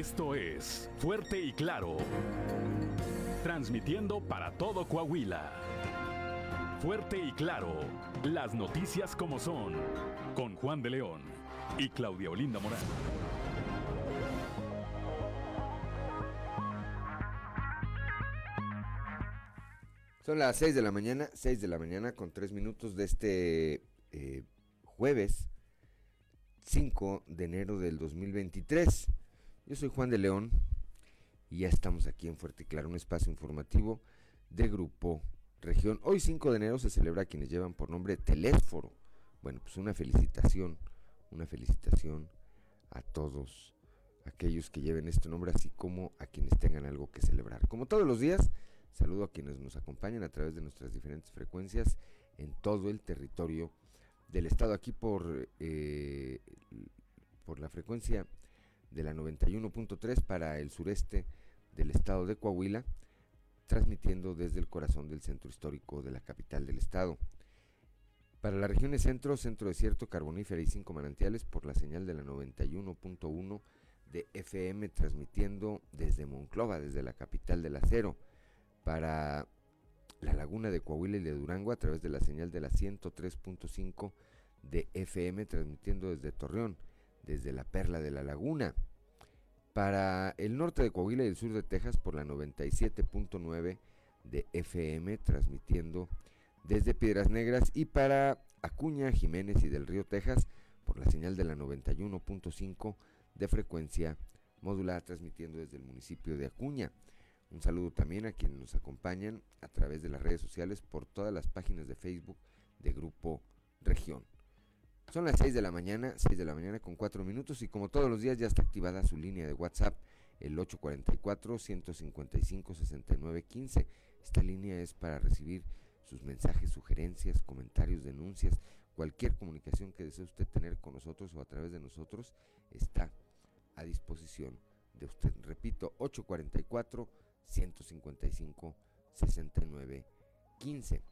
Esto es Fuerte y Claro. Transmitiendo para todo Coahuila. Fuerte y Claro. Las noticias como son. Con Juan de León y Claudia Olinda Morán. Son las 6 de la mañana, 6 de la mañana con 3 minutos de este eh, jueves 5 de enero del 2023. Yo soy Juan de León y ya estamos aquí en Fuerte Claro, un espacio informativo de Grupo Región. Hoy 5 de enero se celebra a quienes llevan por nombre Telésforo. Bueno, pues una felicitación, una felicitación a todos aquellos que lleven este nombre, así como a quienes tengan algo que celebrar. Como todos los días, saludo a quienes nos acompañan a través de nuestras diferentes frecuencias en todo el territorio del estado aquí por, eh, por la frecuencia de la 91.3 para el sureste del estado de Coahuila, transmitiendo desde el corazón del centro histórico de la capital del estado. Para las regiones centro, centro desierto, carbonífera y cinco manantiales por la señal de la 91.1 de FM, transmitiendo desde Monclova, desde la capital del acero. Para la laguna de Coahuila y de Durango a través de la señal de la 103.5 de FM, transmitiendo desde Torreón, desde la Perla de la Laguna. Para el norte de Coahuila y el sur de Texas por la 97.9 de FM, transmitiendo desde Piedras Negras. Y para Acuña, Jiménez y del Río Texas por la señal de la 91.5 de frecuencia modulada, transmitiendo desde el municipio de Acuña. Un saludo también a quienes nos acompañan a través de las redes sociales por todas las páginas de Facebook de Grupo Región. Son las 6 de la mañana, 6 de la mañana con 4 minutos y como todos los días ya está activada su línea de WhatsApp, el 844-155-6915. Esta línea es para recibir sus mensajes, sugerencias, comentarios, denuncias, cualquier comunicación que desee usted tener con nosotros o a través de nosotros está a disposición de usted. Repito, 844 155 69 15.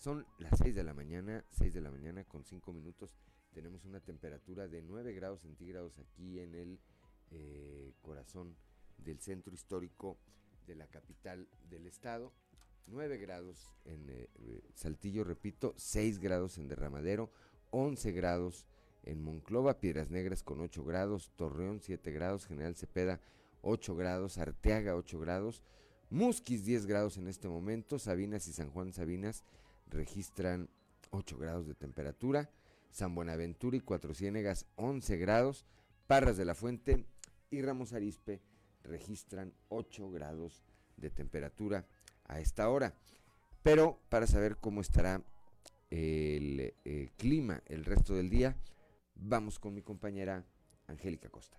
Son las 6 de la mañana, 6 de la mañana con 5 minutos. Tenemos una temperatura de 9 grados centígrados aquí en el eh, corazón del centro histórico de la capital del estado. 9 grados en eh, Saltillo, repito, 6 grados en Derramadero, 11 grados en Monclova, Piedras Negras con 8 grados, Torreón 7 grados, General Cepeda 8 grados, Arteaga 8 grados, Musquis 10 grados en este momento, Sabinas y San Juan Sabinas registran 8 grados de temperatura, San Buenaventura y Cuatro Ciénegas 11 grados, Parras de la Fuente y Ramos Arispe registran 8 grados de temperatura a esta hora. Pero para saber cómo estará el eh, clima el resto del día, vamos con mi compañera Angélica Costa.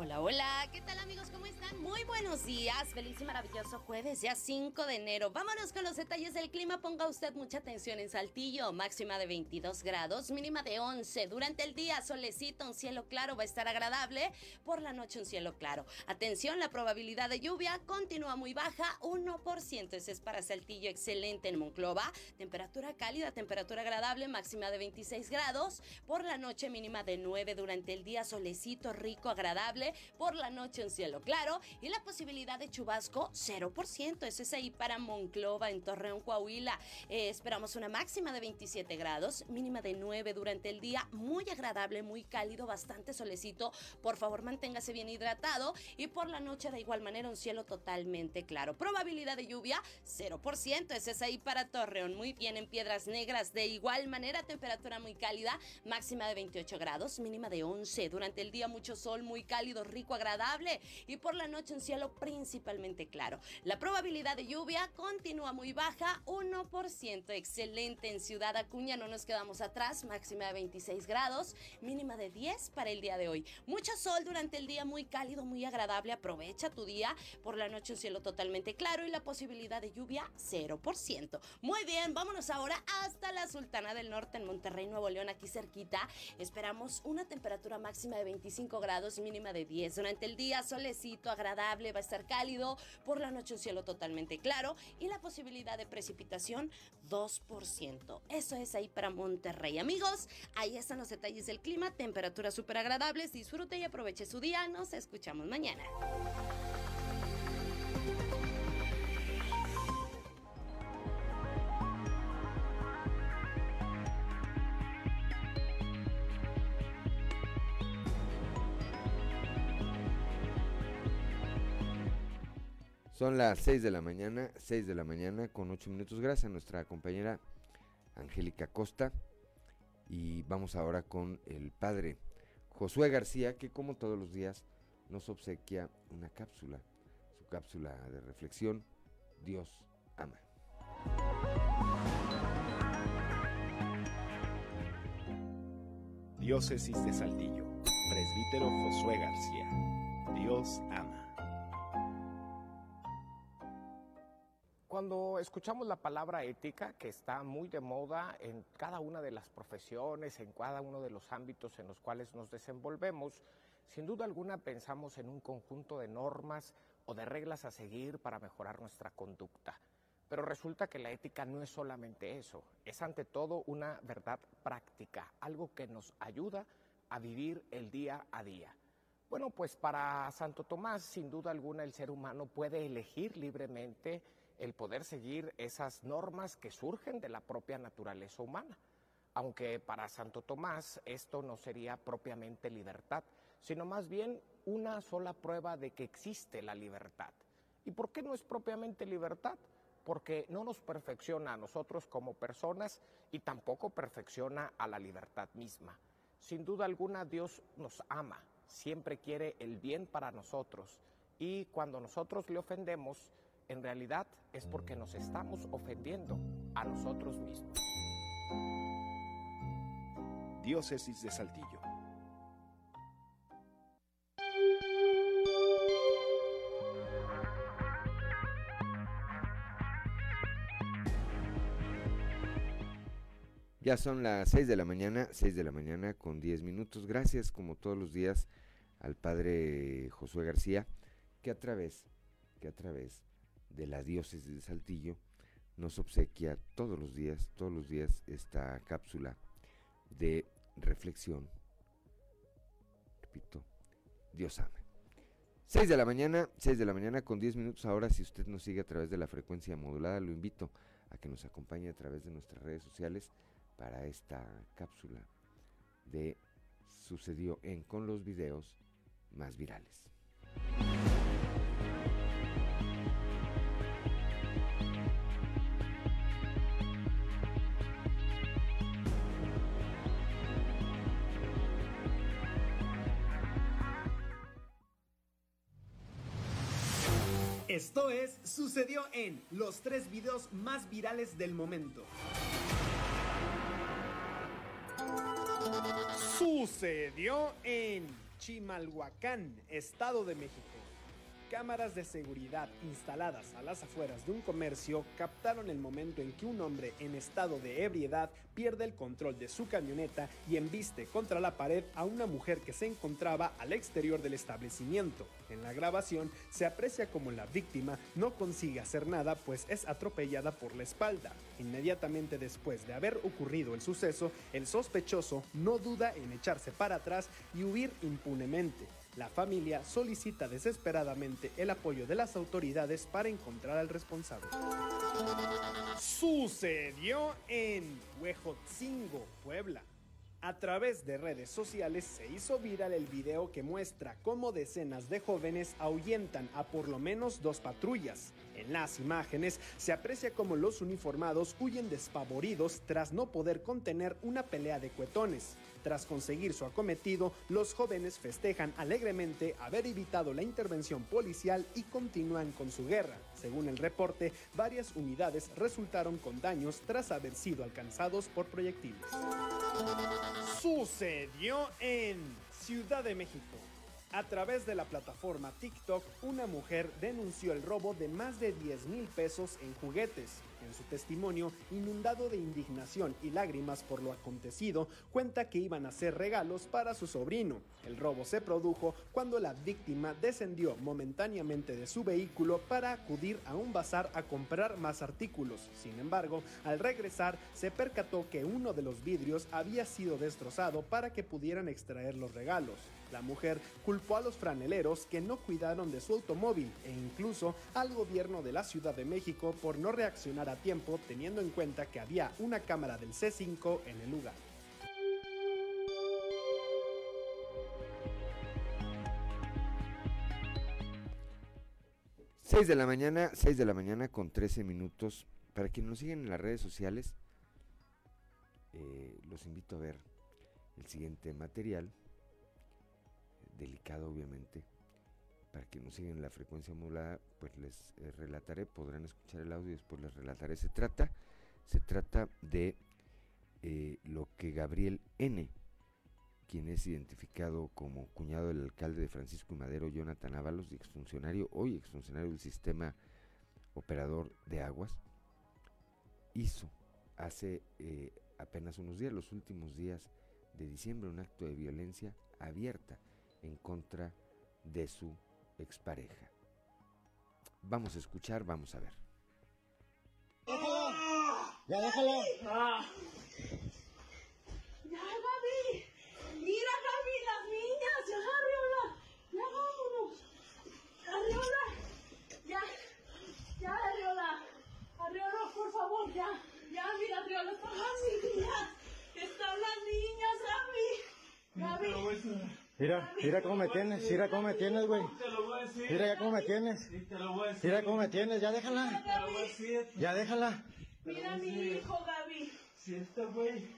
Hola, hola, ¿qué tal amigos? ¿Cómo están? Muy buenos días, feliz y maravilloso jueves, ya 5 de enero. Vámonos con los detalles del clima, ponga usted mucha atención en Saltillo, máxima de 22 grados, mínima de 11. Durante el día, solecito, un cielo claro, va a estar agradable, por la noche un cielo claro. Atención, la probabilidad de lluvia continúa muy baja, 1%, ese es para Saltillo, excelente en Monclova. Temperatura cálida, temperatura agradable, máxima de 26 grados, por la noche mínima de 9, durante el día solecito, rico, agradable por la noche un cielo claro y la posibilidad de chubasco 0%. Eso es ahí para Monclova, en Torreón, Coahuila. Eh, esperamos una máxima de 27 grados, mínima de 9 durante el día. Muy agradable, muy cálido, bastante solecito. Por favor, manténgase bien hidratado y por la noche de igual manera un cielo totalmente claro. Probabilidad de lluvia 0%. Ese es ahí para Torreón. Muy bien en Piedras Negras. De igual manera, temperatura muy cálida, máxima de 28 grados, mínima de 11. Durante el día mucho sol, muy cálido rico, agradable y por la noche un cielo principalmente claro. La probabilidad de lluvia continúa muy baja, 1%. Excelente en Ciudad Acuña, no nos quedamos atrás, máxima de 26 grados, mínima de 10 para el día de hoy. Mucho sol durante el día, muy cálido, muy agradable. Aprovecha tu día. Por la noche un cielo totalmente claro y la posibilidad de lluvia 0%. Muy bien, vámonos ahora hasta la Sultana del Norte en Monterrey, Nuevo León, aquí cerquita. Esperamos una temperatura máxima de 25 grados, mínima de 10 10. Durante el día, solecito, agradable, va a estar cálido. Por la noche, un cielo totalmente claro. Y la posibilidad de precipitación, 2%. Eso es ahí para Monterrey. Amigos, ahí están los detalles del clima. Temperaturas súper agradables. Disfrute y aproveche su día. Nos escuchamos mañana. Son las 6 de la mañana, 6 de la mañana con 8 minutos. Gracias a nuestra compañera Angélica Costa. Y vamos ahora con el padre Josué García, que como todos los días nos obsequia una cápsula, su cápsula de reflexión, Dios ama. Diócesis de Saltillo, presbítero Josué García, Dios ama. Cuando escuchamos la palabra ética, que está muy de moda en cada una de las profesiones, en cada uno de los ámbitos en los cuales nos desenvolvemos, sin duda alguna pensamos en un conjunto de normas o de reglas a seguir para mejorar nuestra conducta. Pero resulta que la ética no es solamente eso, es ante todo una verdad práctica, algo que nos ayuda a vivir el día a día. Bueno, pues para Santo Tomás, sin duda alguna, el ser humano puede elegir libremente el poder seguir esas normas que surgen de la propia naturaleza humana. Aunque para Santo Tomás esto no sería propiamente libertad, sino más bien una sola prueba de que existe la libertad. ¿Y por qué no es propiamente libertad? Porque no nos perfecciona a nosotros como personas y tampoco perfecciona a la libertad misma. Sin duda alguna Dios nos ama, siempre quiere el bien para nosotros y cuando nosotros le ofendemos, en realidad es porque nos estamos ofendiendo a nosotros mismos. Diócesis de Saltillo. Ya son las 6 de la mañana, 6 de la mañana con 10 minutos. Gracias como todos los días al padre Josué García, que a través, que a través de la diócesis de Saltillo nos obsequia todos los días, todos los días esta cápsula de reflexión. Repito, Dios ama. 6 de la mañana, 6 de la mañana con 10 minutos. Ahora, si usted nos sigue a través de la frecuencia modulada, lo invito a que nos acompañe a través de nuestras redes sociales para esta cápsula de Sucedió en con los videos más virales. Esto es, sucedió en los tres videos más virales del momento. Sucedió en Chimalhuacán, Estado de México. Cámaras de seguridad instaladas a las afueras de un comercio captaron el momento en que un hombre en estado de ebriedad pierde el control de su camioneta y embiste contra la pared a una mujer que se encontraba al exterior del establecimiento. En la grabación se aprecia como la víctima no consigue hacer nada pues es atropellada por la espalda. Inmediatamente después de haber ocurrido el suceso, el sospechoso no duda en echarse para atrás y huir impunemente. La familia solicita desesperadamente el apoyo de las autoridades para encontrar al responsable. Sucedió en Huejotzingo, Puebla. A través de redes sociales se hizo viral el video que muestra cómo decenas de jóvenes ahuyentan a por lo menos dos patrullas. En las imágenes se aprecia cómo los uniformados huyen despavoridos tras no poder contener una pelea de cuetones. Tras conseguir su acometido, los jóvenes festejan alegremente haber evitado la intervención policial y continúan con su guerra. Según el reporte, varias unidades resultaron con daños tras haber sido alcanzados por proyectiles. Sucedió en Ciudad de México. A través de la plataforma TikTok, una mujer denunció el robo de más de 10 mil pesos en juguetes. En su testimonio, inundado de indignación y lágrimas por lo acontecido, cuenta que iban a hacer regalos para su sobrino. El robo se produjo cuando la víctima descendió momentáneamente de su vehículo para acudir a un bazar a comprar más artículos. Sin embargo, al regresar, se percató que uno de los vidrios había sido destrozado para que pudieran extraer los regalos. La mujer culpó a los franeleros que no cuidaron de su automóvil e incluso al gobierno de la Ciudad de México por no reaccionar a tiempo teniendo en cuenta que había una cámara del C5 en el lugar. Seis de la mañana, 6 de la mañana con 13 minutos. Para quienes nos siguen en las redes sociales, eh, los invito a ver el siguiente material delicado obviamente. Para que nos siguen la frecuencia modulada, pues les eh, relataré, podrán escuchar el audio y después les relataré. Se trata, se trata de eh, lo que Gabriel N., quien es identificado como cuñado del alcalde de Francisco y Madero, Jonathan Ábalos, exfuncionario, hoy exfuncionario del sistema operador de aguas, hizo hace eh, apenas unos días, los últimos días de diciembre, un acto de violencia abierta en contra de su expareja. Vamos a escuchar, vamos a ver. Ya déjalo. Ya, Gaby. Mira, Gaby, las niñas. Ya, Arriola. Ya, vámonos. Arriola. Ya. Ya, Arriola. Arriola, por favor, ya. Ya, mira, Arriola, están las niñas. Están las niñas, Gaby. Gaby. Mira, mira cómo me tienes, mira cómo me tienes, güey. Mira ya cómo me tienes. Mira cómo me tienes, ya déjala. Ya déjala. Mira mi hijo, Gaby. Si este güey,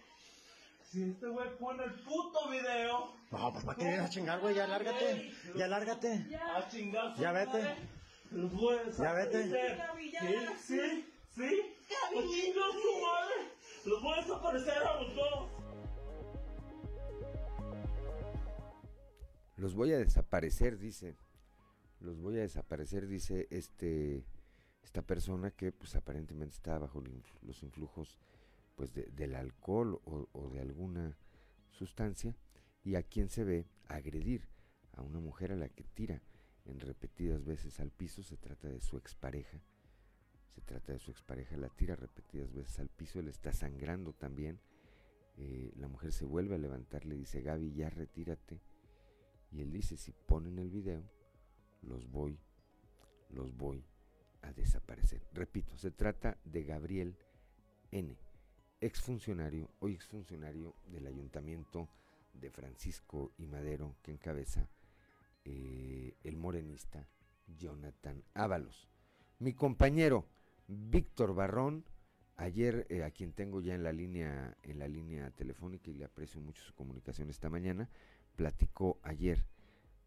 si este güey pone el puto video. No, pues para qué vienes a chingar, güey, ya lárgate. Ya lárgate. A chingar. Ya vete. Los voy a Ya vete. Sí, sí, sí. A chingar su madre. Los voy a desaparecer a los dos. Los voy a desaparecer, dice. Los voy a desaparecer, dice este esta persona que pues aparentemente está bajo los influjos pues del alcohol o, o, de alguna sustancia y a quien se ve agredir a una mujer a la que tira en repetidas veces al piso, se trata de su expareja, se trata de su expareja, la tira repetidas veces al piso, él está sangrando también, eh, la mujer se vuelve a levantar, le dice Gaby ya retírate, y él dice, si ponen el video, los voy, los voy a desaparecer. Repito, se trata de Gabriel N., exfuncionario, hoy exfuncionario del ayuntamiento de Francisco y Madero, que encabeza eh, el morenista Jonathan Ábalos. Mi compañero Víctor Barrón, ayer eh, a quien tengo ya en la línea en la línea telefónica y le aprecio mucho su comunicación esta mañana, platicó ayer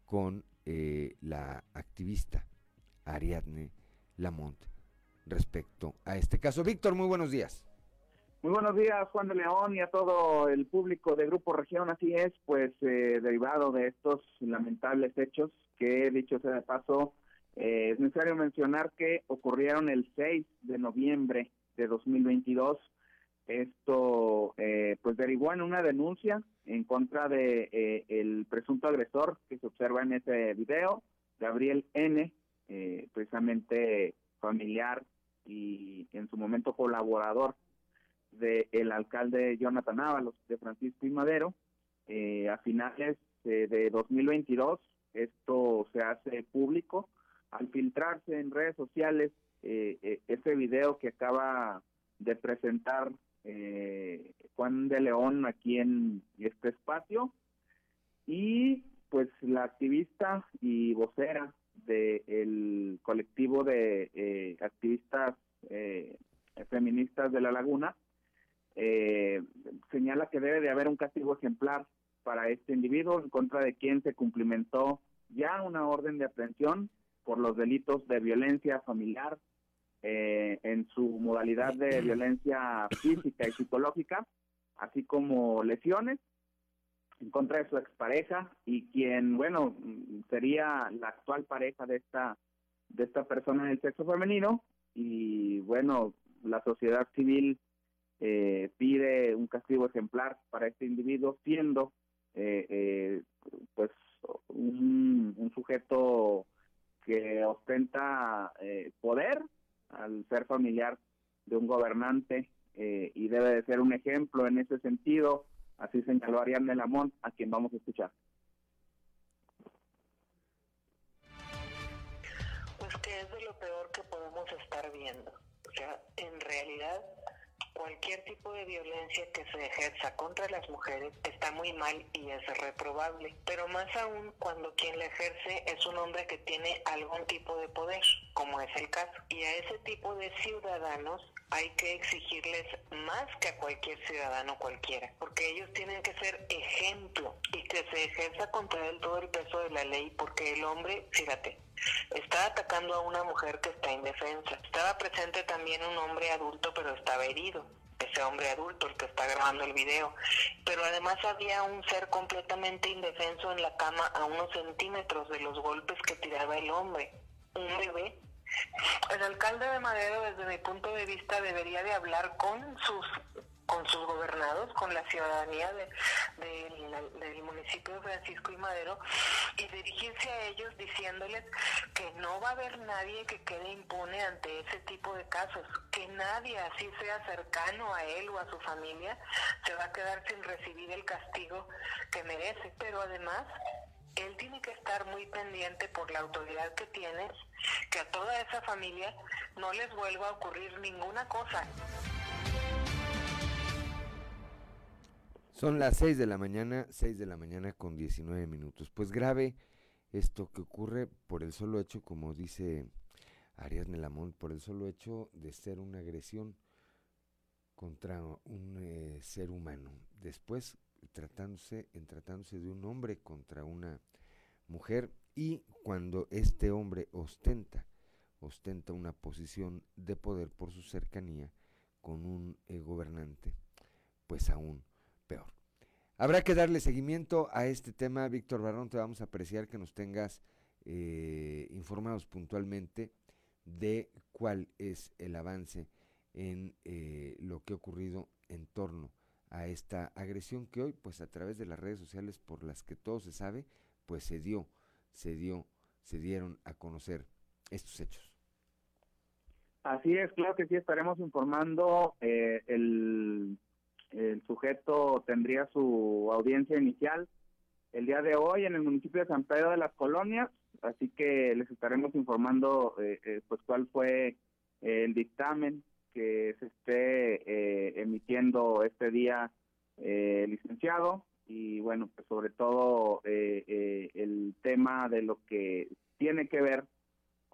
con eh, la activista Ariadne Lamont respecto a este caso. Víctor, muy buenos días. Muy buenos días, Juan de León, y a todo el público de Grupo Región. Así es, pues eh, derivado de estos lamentables hechos que, dicho sea de paso, eh, es necesario mencionar que ocurrieron el 6 de noviembre de 2022 esto eh, pues derivó en una denuncia en contra de eh, el presunto agresor que se observa en ese video, Gabriel N, eh, precisamente familiar y en su momento colaborador del el alcalde Jonathan Ábalos de Francisco y Madero. a finales de 2022 esto se hace público al filtrarse en redes sociales ese video que acaba de presentar eh, Juan de León aquí en este espacio. Y pues la activista y vocera del colectivo de eh, activistas eh, feministas de la laguna eh, señala que debe de haber un castigo ejemplar para este individuo en contra de quien se cumplimentó ya una orden de aprehensión por los delitos de violencia familiar, eh, en su modalidad de violencia física y psicológica, así como lesiones. en contra de su expareja y quien, bueno, sería la actual pareja de esta de esta persona del sexo femenino y bueno, la sociedad civil eh, pide un castigo ejemplar para este individuo siendo eh, eh, pues un, un, sujeto que ostenta poder al ser familiar de un gobernante y debe de ser un ejemplo en ese sentido Así señaló Ariadne Lamont, a quien vamos a escuchar. Pues que es de lo peor que podemos estar viendo. O sea, en realidad cualquier tipo de violencia que se ejerza contra las mujeres está muy mal y es reprobable, pero más aún cuando quien la ejerce es un hombre que tiene algún tipo de poder, como es el caso. Y a ese tipo de ciudadanos hay que exigirles más que a cualquier ciudadano cualquiera, porque ellos tienen que ser ejemplo y que se ejerza contra él todo el peso de la ley, porque el hombre, fíjate, está atacando a una mujer que está indefensa. Estaba presente también un hombre adulto, pero estaba herido. Ese hombre adulto, el que está grabando el video. Pero además había un ser completamente indefenso en la cama a unos centímetros de los golpes que tiraba el hombre. Un bebé el alcalde de Madero, desde mi punto de vista, debería de hablar con sus con sus gobernados, con la ciudadanía de, del municipio de Francisco y Madero y dirigirse a ellos diciéndoles que no va a haber nadie que quede impune ante ese tipo de casos, que nadie, así sea cercano a él o a su familia, se va a quedar sin recibir el castigo que merece. Pero además, él tiene que estar muy pendiente por la autoridad que tiene, que a toda esa familia no les vuelva a ocurrir ninguna cosa. Son las 6 de la mañana, 6 de la mañana con 19 minutos. Pues grave esto que ocurre por el solo hecho, como dice Arias Nelamón, por el solo hecho de ser una agresión contra un eh, ser humano. Después, tratándose, en tratándose de un hombre contra una mujer y cuando este hombre ostenta, ostenta una posición de poder por su cercanía con un eh, gobernante, pues aún peor. Habrá que darle seguimiento a este tema, Víctor Barrón, te vamos a apreciar que nos tengas eh, informados puntualmente de cuál es el avance en eh, lo que ha ocurrido en torno a esta agresión que hoy, pues a través de las redes sociales por las que todo se sabe, pues se dio, se dio, se dieron a conocer estos hechos. Así es, claro que sí, estaremos informando eh, el el sujeto tendría su audiencia inicial el día de hoy en el municipio de San Pedro de las Colonias, así que les estaremos informando eh, eh, pues cuál fue el dictamen que se esté eh, emitiendo este día licenciado. Y bueno pues sobre todo el tema de lo que tiene que ver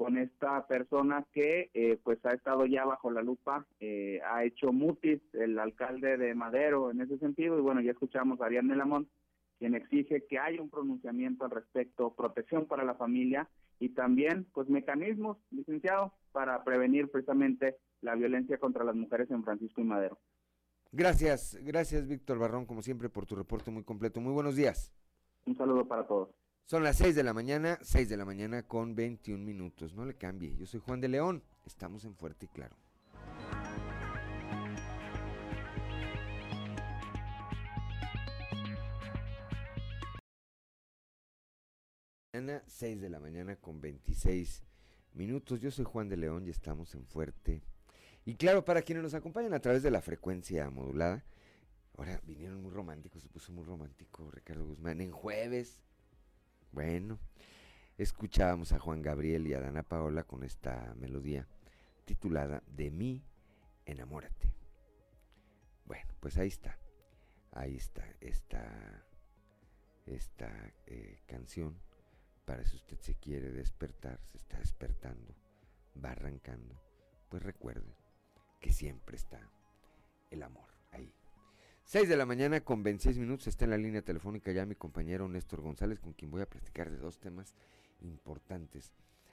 con esta persona que eh, pues ha estado ya bajo la lupa, eh, ha hecho mutis el alcalde de Madero en ese sentido y bueno, ya escuchamos a Ariane Lamont, quien exige que haya un pronunciamiento al respecto, protección para la familia y también pues mecanismos, licenciado, para prevenir precisamente la violencia contra las mujeres en Francisco y Madero. Gracias, gracias Víctor Barrón, como siempre, por tu reporte muy completo. Muy buenos días. Un saludo para todos. Son las 6 de la mañana, 6 de la mañana con 21 minutos. No le cambie. Yo soy Juan de León. Estamos en Fuerte y Claro. Mañana, 6 de la mañana con 26 minutos. Yo soy Juan de León y estamos en Fuerte. Y claro, para quienes nos acompañan a través de la frecuencia modulada, ahora vinieron muy románticos, se puso muy romántico Ricardo Guzmán en jueves bueno, escuchábamos a Juan Gabriel y a Dana Paola con esta melodía titulada De mí, enamórate. Bueno, pues ahí está. Ahí está esta, esta eh, canción para si usted se quiere despertar, se está despertando, va arrancando, pues recuerde que siempre está el amor. 6 de la mañana con 26 minutos está en la línea telefónica ya mi compañero Néstor González con quien voy a platicar de dos temas importantes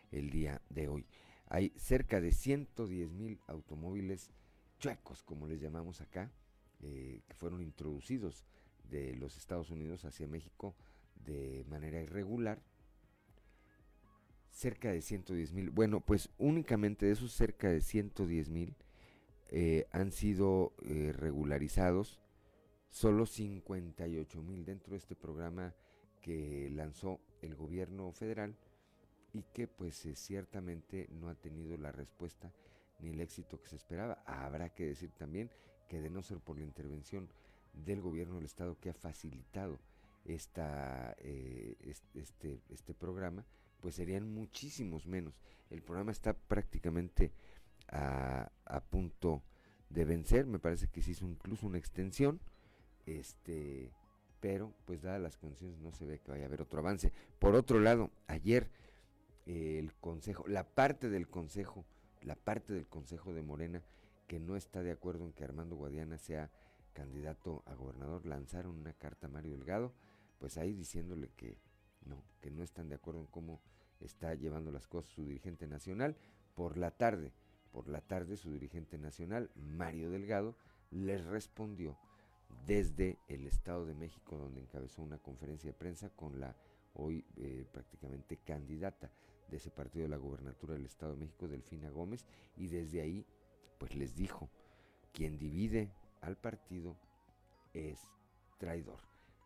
el día de hoy. Hay cerca de 110 mil automóviles chuecos, como les llamamos acá, eh, que fueron introducidos de los Estados Unidos hacia México de manera irregular. Cerca de 110 mil. Bueno, pues únicamente de esos cerca de 110 mil eh, han sido eh, regularizados solo 58 mil dentro de este programa que lanzó el gobierno federal y que pues eh, ciertamente no ha tenido la respuesta ni el éxito que se esperaba. Habrá que decir también que de no ser por la intervención del gobierno del estado que ha facilitado esta, este, este programa, pues serían muchísimos menos. El programa está prácticamente a, punto de vencer. Me parece que se hizo incluso una extensión. Este, pero pues dadas las condiciones no se ve que vaya a haber otro avance. Por otro lado, ayer el consejo, la parte del consejo, la parte del consejo de Morena que no está de acuerdo en que Armando Guadiana sea candidato a gobernador, lanzaron una carta a Mario Delgado, pues ahí diciéndole que no, que no están de acuerdo en cómo está llevando las cosas su dirigente nacional. Por la tarde, por la tarde, su dirigente nacional, Mario Delgado, les respondió desde el Estado de México, donde encabezó una conferencia de prensa con la hoy eh, prácticamente candidata de ese partido de la gobernatura del Estado de México, Delfina Gómez, y desde ahí, pues les dijo, quien divide al partido es traidor.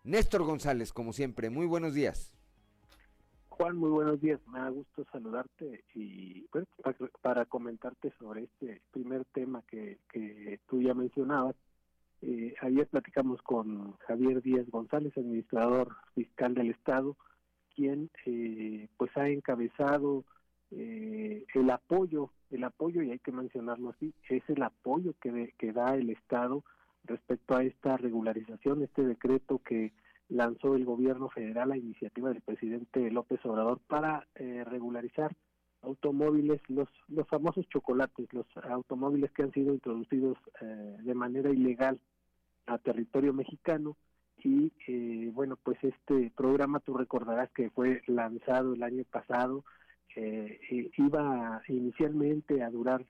Néstor González, como siempre, muy buenos días. Juan, muy buenos días. Me da gusto saludarte y para, comentarte sobre este primer tema que, tú ya mencionabas. Ayer platicamos con Javier Díaz González, administrador fiscal del Estado, quien eh, pues ha encabezado eh, el apoyo, el apoyo, y hay que mencionarlo así, es el apoyo que, que da el Estado respecto a esta regularización, este decreto que lanzó el gobierno federal a iniciativa del presidente López Obrador para eh, regularizar automóviles, los, los famosos chocolates, los automóviles que han sido introducidos eh, de manera ilegal a territorio mexicano y eh, bueno pues este programa tú recordarás que fue lanzado el año pasado iba inicialmente a durar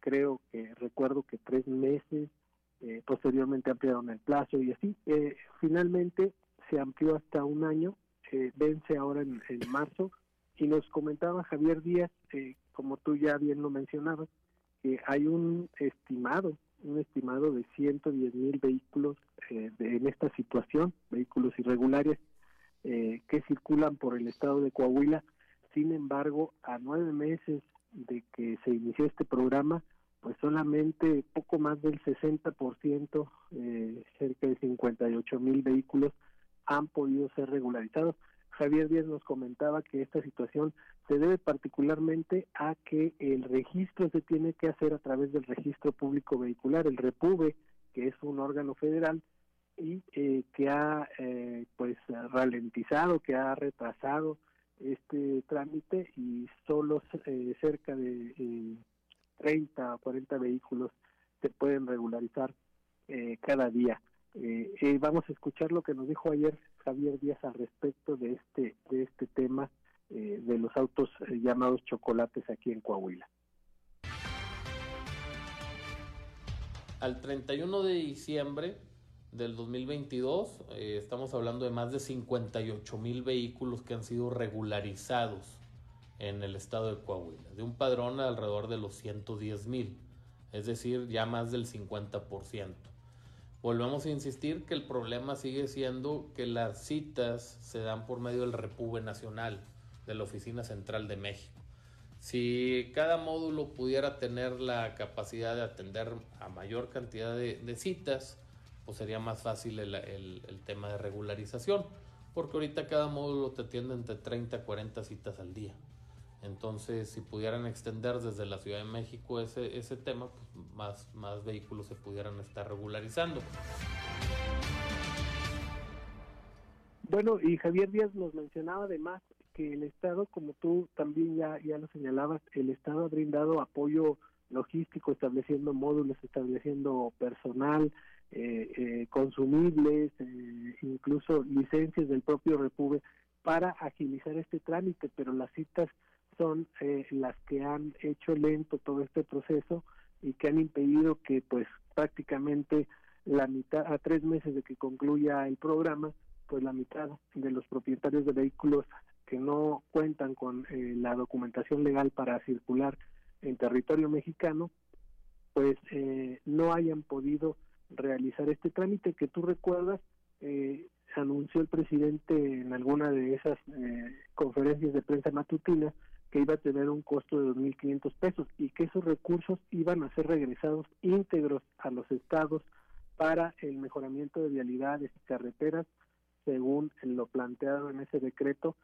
creo que recuerdo que tres meses eh, posteriormente ampliaron el plazo y así. Eh, finalmente se amplió hasta un año, eh, vence ahora en, marzo y nos comentaba Javier Díaz, como tú ya bien lo mencionabas, que hay un estimado, un estimado de 110 mil vehículos en esta situación, vehículos irregulares que circulan por el estado de Coahuila. Sin embargo, a nueve meses de que se inició este programa, pues solamente poco más del 60%, eh, cerca de 58 mil vehículos han podido ser regularizados. Javier Díaz nos comentaba que esta situación se debe particularmente a que el registro se tiene que hacer a través del registro público vehicular, el REPUBE, que es un órgano federal y eh, que ha eh, pues ralentizado, que ha retrasado este trámite y solo eh, cerca de 30 o 40 vehículos se pueden regularizar eh, cada día. Eh, eh, vamos a escuchar lo que nos dijo ayer Javier Díaz al respecto de este de este tema de los autos llamados chocolates aquí en Coahuila. Al 31 de diciembre del 2022 estamos hablando de más de 58 mil vehículos que han sido regularizados en el estado de Coahuila, de un padrón alrededor de los 110 mil, es decir, ya más del 50%. Volvemos a insistir que el problema sigue siendo que las citas se dan por medio del Repube Nacional, de la Oficina Central de México. Si cada módulo pudiera tener la capacidad de atender a mayor cantidad de, citas, pues sería más fácil el, el, tema de regularización, porque ahorita cada módulo te atiende entre 30 a 40 citas al día. Entonces, si pudieran extender desde la Ciudad de México ese, ese tema, pues más, más vehículos se pudieran estar regularizando. Bueno, y Javier Díaz nos mencionaba además que el Estado, como tú también ya, ya lo señalabas, el Estado ha brindado apoyo logístico, estableciendo módulos, estableciendo personal, eh, eh, consumibles, eh, incluso licencias del propio Repube para agilizar este trámite, pero las citas son eh, las que han hecho lento todo este proceso y que han impedido que pues prácticamente la mitad, a tres meses de que concluya el programa, pues la mitad de los propietarios de vehículos que no cuentan con eh, la documentación legal para circular en territorio mexicano, pues eh, no hayan podido realizar este trámite que tú recuerdas, eh, anunció el presidente en alguna de esas eh, conferencias de prensa matutina que iba a tener un costo de 2.500 pesos y que esos recursos iban a ser regresados íntegros a los estados para el mejoramiento de vialidades y carreteras según lo planteado en ese decreto,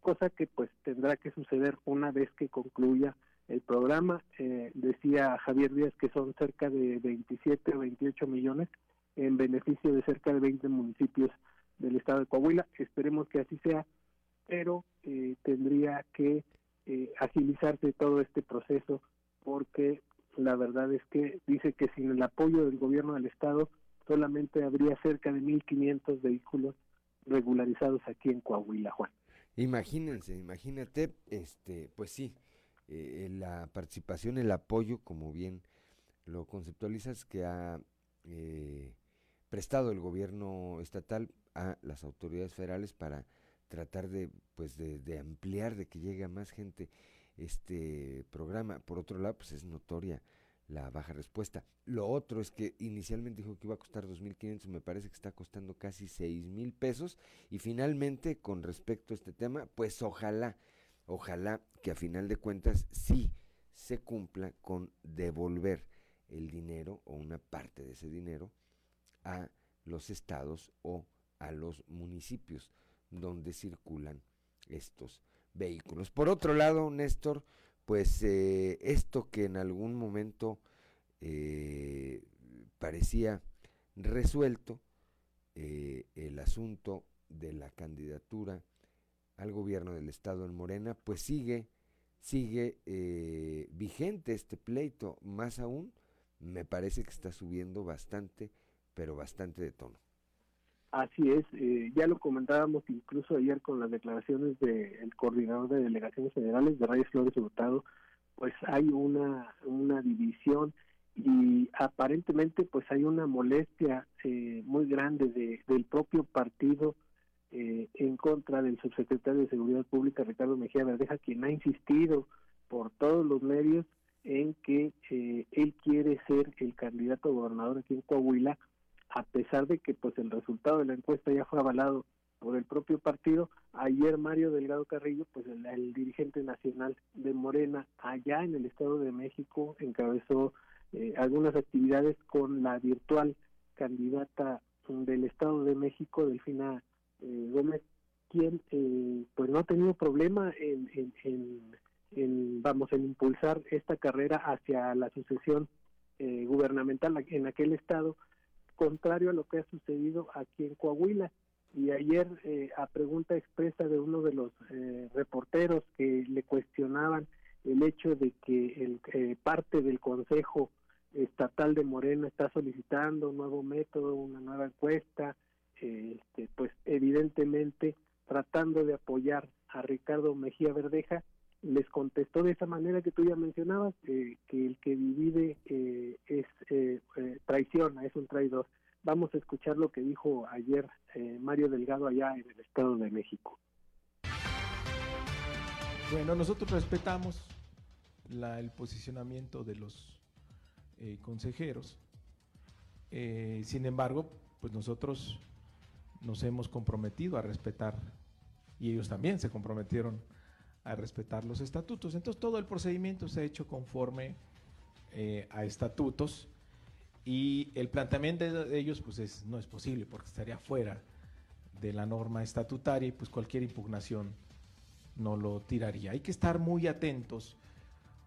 cosa que pues tendrá que suceder una vez que concluya el programa. Eh, decía Javier Díaz que son cerca de 27 o 28 millones en beneficio de cerca de 20 municipios del estado de Coahuila. Esperemos que así sea, pero eh, tendría que eh, agilizarse todo este proceso porque la verdad es que dice que sin el apoyo del gobierno del estado solamente habría cerca de 1.500 vehículos regularizados aquí en Coahuila, Juan. Imagínense, imagínate, este, pues sí, eh, la participación, el apoyo, como bien lo conceptualizas, que ha eh, prestado el gobierno estatal a las autoridades federales para tratar de pues de, ampliar de que llegue a más gente este programa. Por otro lado pues es notoria la baja respuesta. Lo otro es que inicialmente dijo que iba a costar 2.500 me parece que está costando casi mil pesos. Y finalmente con respecto a este tema pues ojalá ojalá que a final de cuentas sí se cumpla con devolver el dinero o una parte de ese dinero a los estados o a los municipios donde circulan estos vehículos. Por otro lado, Néstor, pues eh, esto que en algún momento eh, parecía resuelto, eh, el asunto de la candidatura al gobierno del estado en Morena, pues sigue, sigue vigente este pleito, más aún me parece que está subiendo bastante, pero bastante de tono. Así es, eh, ya lo comentábamos incluso ayer con las declaraciones del coordinador de delegaciones federales de Reyes Flores Hurtado, pues hay una, una división y aparentemente pues hay una molestia eh, muy grande de, del propio partido eh, en contra del subsecretario de Seguridad Pública Ricardo Mejía Verdeja, quien ha insistido por todos los medios en que él quiere ser el candidato a gobernador aquí en Coahuila a pesar de que pues el resultado de la encuesta ya fue avalado por el propio partido, ayer Mario Delgado Carrillo, pues el, dirigente nacional de Morena allá en el Estado de México encabezó eh, algunas actividades con la virtual candidata del Estado de México, Delfina eh, Gómez, quien eh, pues no ha tenido problema en, en, vamos en impulsar esta carrera hacia la sucesión gubernamental en aquel estado contrario a lo que ha sucedido aquí en Coahuila. Y ayer, eh, a pregunta expresa de uno de los eh, reporteros que le cuestionaban el hecho de que el, eh, parte del Consejo Estatal de Morena está solicitando un nuevo método, una nueva encuesta, este, pues evidentemente tratando de apoyar a Ricardo Mejía Verdeja, les contestó de esa manera que tú ya mencionabas, que el que divide eh, es eh, eh, traiciona, es un traidor. Vamos a escuchar lo que dijo ayer Mario Delgado allá en el Estado de México. Bueno, nosotros respetamos el posicionamiento de los consejeros. sin embargo, pues nosotros nos hemos comprometido a respetar y ellos también se comprometieron a respetar los estatutos. Entonces todo el procedimiento se ha hecho conforme eh, a estatutos y el planteamiento de ellos pues no es posible porque estaría fuera de la norma estatutaria y pues cualquier impugnación no lo tiraría. Hay que estar muy atentos.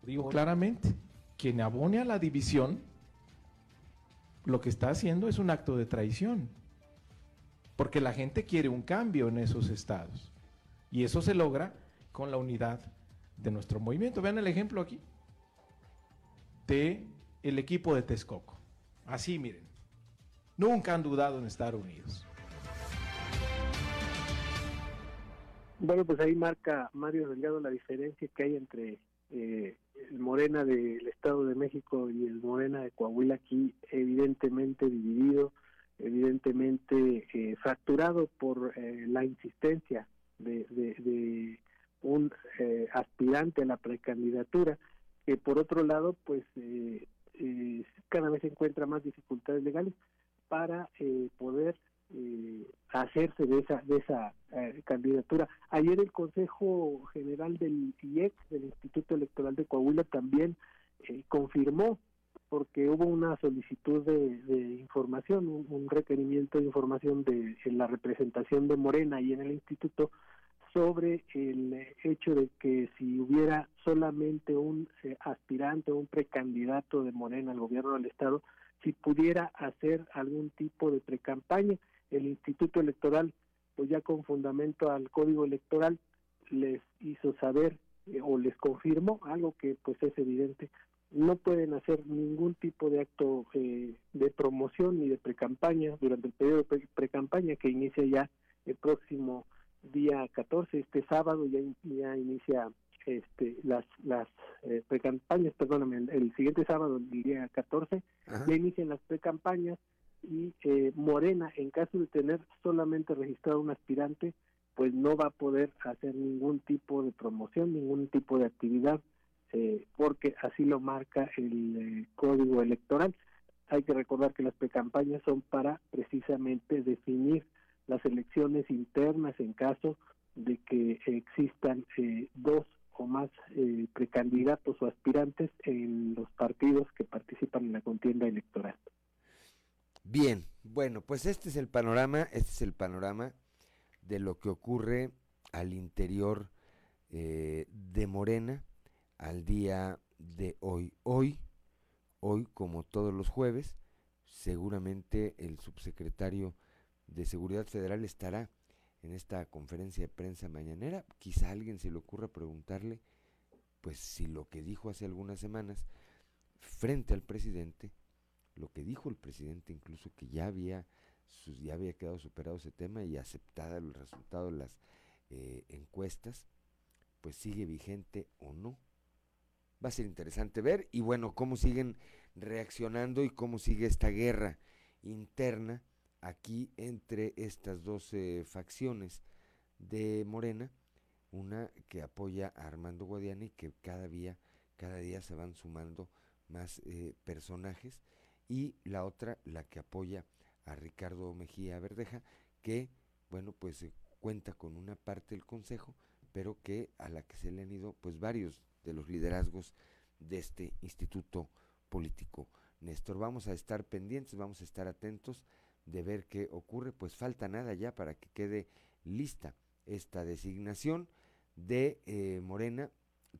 Digo claramente, quien abone a la división lo que está haciendo es un acto de traición, porque la gente quiere un cambio en esos estados y eso se logra con la unidad de nuestro movimiento. Vean el ejemplo aquí de el equipo de Texcoco. Así miren, nunca han dudado en estar unidos. Bueno, pues ahí marca Mario Delgado la diferencia que hay entre eh, el Morena del Estado de México y el Morena de Coahuila aquí evidentemente dividido motivado por eh, la insistencia de, un eh, aspirante a la precandidatura, que por otro lado, pues eh, cada vez encuentra más dificultades legales para poder hacerse de esa de esa candidatura. Ayer el Consejo General del IEC, del Instituto Electoral de Coahuila, también confirmó porque hubo una solicitud de, información, un, requerimiento de información de la representación de Morena y en el instituto sobre el hecho de que si hubiera solamente un eh, aspirante o un precandidato de Morena al gobierno del estado, si pudiera hacer algún tipo de precampaña, el instituto electoral, pues ya con fundamento al código electoral, les hizo saber eh, o les confirmó algo que pues es evidente. No pueden hacer ningún tipo de acto eh, de promoción ni de precampaña durante el periodo de precampaña que inicia ya el próximo día 14, este sábado ya, ya inicia este las las eh, precampañas, perdóname, el, siguiente sábado, el día 14, ya inician las precampañas y eh, Morena, en caso de tener solamente registrado un aspirante, pues no va a poder hacer ningún tipo de promoción, ningún tipo de actividad eh, porque así lo marca el eh, código electoral. Hay que recordar que las precampañas son para precisamente definir las elecciones internas en caso de que existan eh, dos o más precandidatos o aspirantes en los partidos que participan en la contienda electoral. Bien, bueno, pues este es el panorama, este es el panorama de lo que ocurre al interior de Morena al día de hoy. Hoy, hoy como todos los jueves, seguramente el subsecretario de Seguridad Federal estará en esta conferencia de prensa mañanera. Quizá alguien se le ocurra preguntarle, pues si lo que dijo hace algunas semanas frente al presidente, lo que dijo el presidente incluso que ya había, ya había quedado superado ese tema y aceptada el resultado de las eh, encuestas, pues sigue vigente o no. Va a ser interesante ver y bueno, cómo siguen reaccionando y cómo sigue esta guerra interna aquí entre estas dos facciones de Morena, una que apoya a Armando Guadiana y que cada día, cada día se van sumando más eh, personajes y la otra, la que apoya a Ricardo Mejía Verdeja, que bueno, pues cuenta con una parte del consejo, pero que a la que se le han ido pues varios de los liderazgos de este instituto político. Néstor, vamos a estar pendientes, vamos a estar atentos de ver qué ocurre, pues falta nada ya para que quede lista esta designación de eh, Morena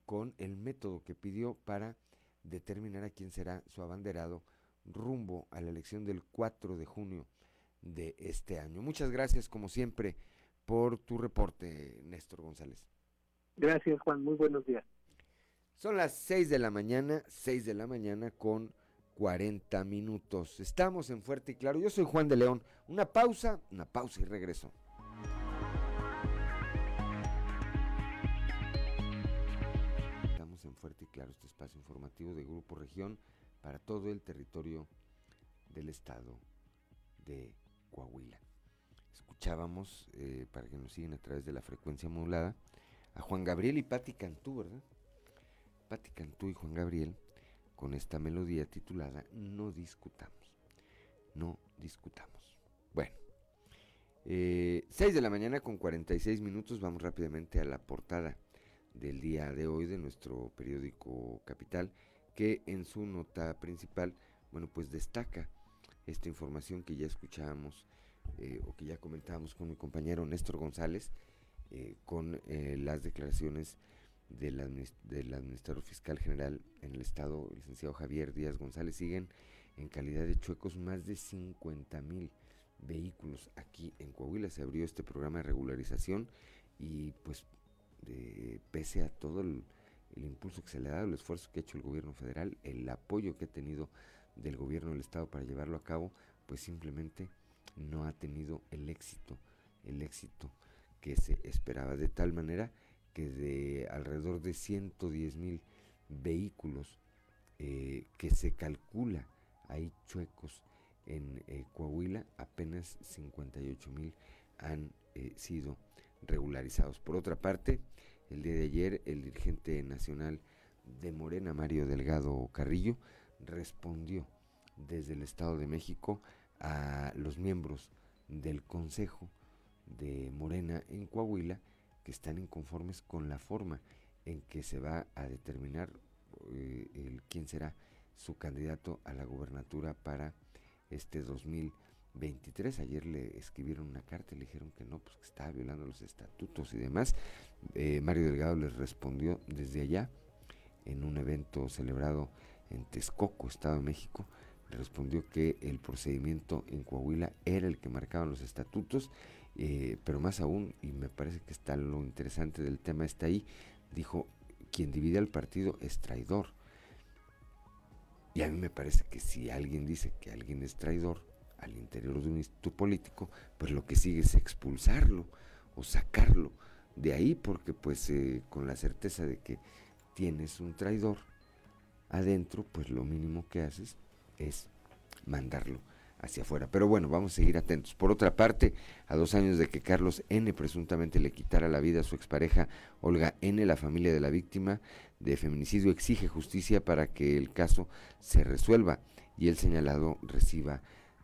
con el método que pidió para determinar a quién será su abanderado rumbo a la elección del 4 de junio de este año. Muchas gracias como siempre por tu reporte, Néstor González. Gracias Juan, muy buenos días. Son las 6 de la mañana, 6 de la mañana con 40 minutos. Estamos en Fuerte y Claro. Yo soy Juan de León. Una pausa, una pausa y regreso. Estamos en Fuerte y Claro, este espacio informativo de Grupo Región para todo el territorio del estado de Coahuila. Escuchábamos, eh, para que nos sigan a través de la frecuencia modulada, a Juan Gabriel y Patti Cantú, ¿verdad? Pati Cantú y Juan Gabriel con esta melodía titulada No discutamos. No discutamos. Bueno, 6 eh, de la mañana con 46 minutos, vamos rápidamente a la portada del día de hoy de nuestro periódico Capital, que en su nota principal, bueno, pues destaca esta información que ya escuchábamos eh, o que ya comentábamos con mi compañero Néstor González, eh, con las declaraciones del, del administrador fiscal general en el estado, el licenciado Javier Díaz González, siguen en calidad de chuecos más de 50 mil vehículos aquí en Coahuila. Se abrió este programa de regularización y pues pese a todo el, impulso que se le ha dado, el esfuerzo que ha hecho el gobierno federal, el apoyo que ha tenido del gobierno del estado para llevarlo a cabo, pues simplemente no ha tenido el éxito, el éxito que se esperaba. De tal manera que de alrededor de 110 mil vehículos eh, que se calcula hay chuecos en eh, Coahuila, apenas 58 mil han eh, sido regularizados. Por otra parte, el día de ayer el dirigente nacional de Morena, Mario Delgado Carrillo, respondió desde el Estado de México a los miembros del Consejo de Morena en Coahuila que están inconformes con la forma en que se va a determinar eh, quién será su candidato a la gubernatura para este 2023. Ayer le escribieron una carta y le dijeron que no, pues que estaba violando los estatutos y demás. Eh, Mario Delgado les respondió desde allá en un evento celebrado en Texcoco, Estado de México, respondió que el procedimiento en Coahuila era el que marcaban los estatutos, eh, pero más aún, y me parece que está lo interesante del tema está ahí, dijo, quien divide al partido es traidor. Y a mí me parece que si alguien dice que alguien es traidor al interior de un instituto político, pues lo que sigue es expulsarlo o sacarlo de ahí, porque pues eh, con la certeza de que tienes un traidor adentro, pues lo mínimo que haces es mandarlo hacia afuera. Pero bueno, vamos a seguir atentos. Por otra parte, a dos años de que Carlos N. presuntamente le quitara la vida a su expareja Olga N., la familia de la víctima de feminicidio exige justicia para que el caso se resuelva y el señalado reciba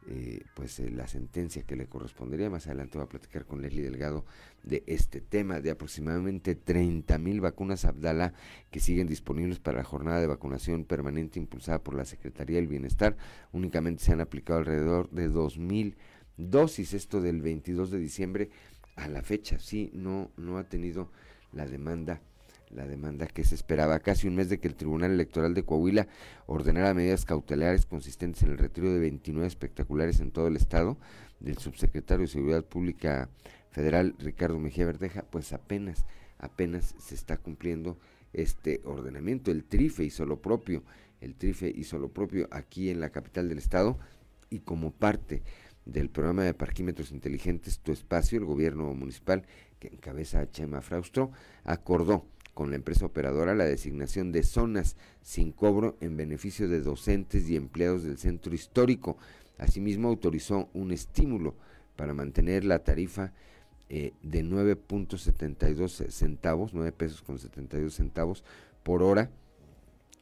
eh, pues eh, la sentencia que le correspondería. Más adelante va a platicar con Leslie Delgado de este tema de aproximadamente 30 mil vacunas Abdala que siguen disponibles para la jornada de vacunación permanente impulsada por la Secretaría del Bienestar. Únicamente se han aplicado alrededor de 2 mil dosis, esto del 22 de diciembre a la fecha. Sí, no, no ha tenido la demanda la demanda que se esperaba casi un mes de que el Tribunal Electoral de Coahuila ordenara medidas cautelares consistentes en el retiro de 29 espectaculares en todo el estado del subsecretario de Seguridad Pública Federal Ricardo Mejía Verdeja, pues apenas, apenas se está cumpliendo este ordenamiento. El TRIFE hizo lo propio, el TRIFE hizo lo propio aquí en la capital del estado y como parte del programa de parquímetros inteligentes Tu Espacio, el gobierno municipal que encabeza Chema Fraustro, acordó con la empresa operadora la designación de zonas sin cobro en beneficio de docentes y empleados del centro histórico. Asimismo, autorizó un estímulo para mantener la tarifa eh, de 9.72 centavos, 9 pesos con 72 centavos por hora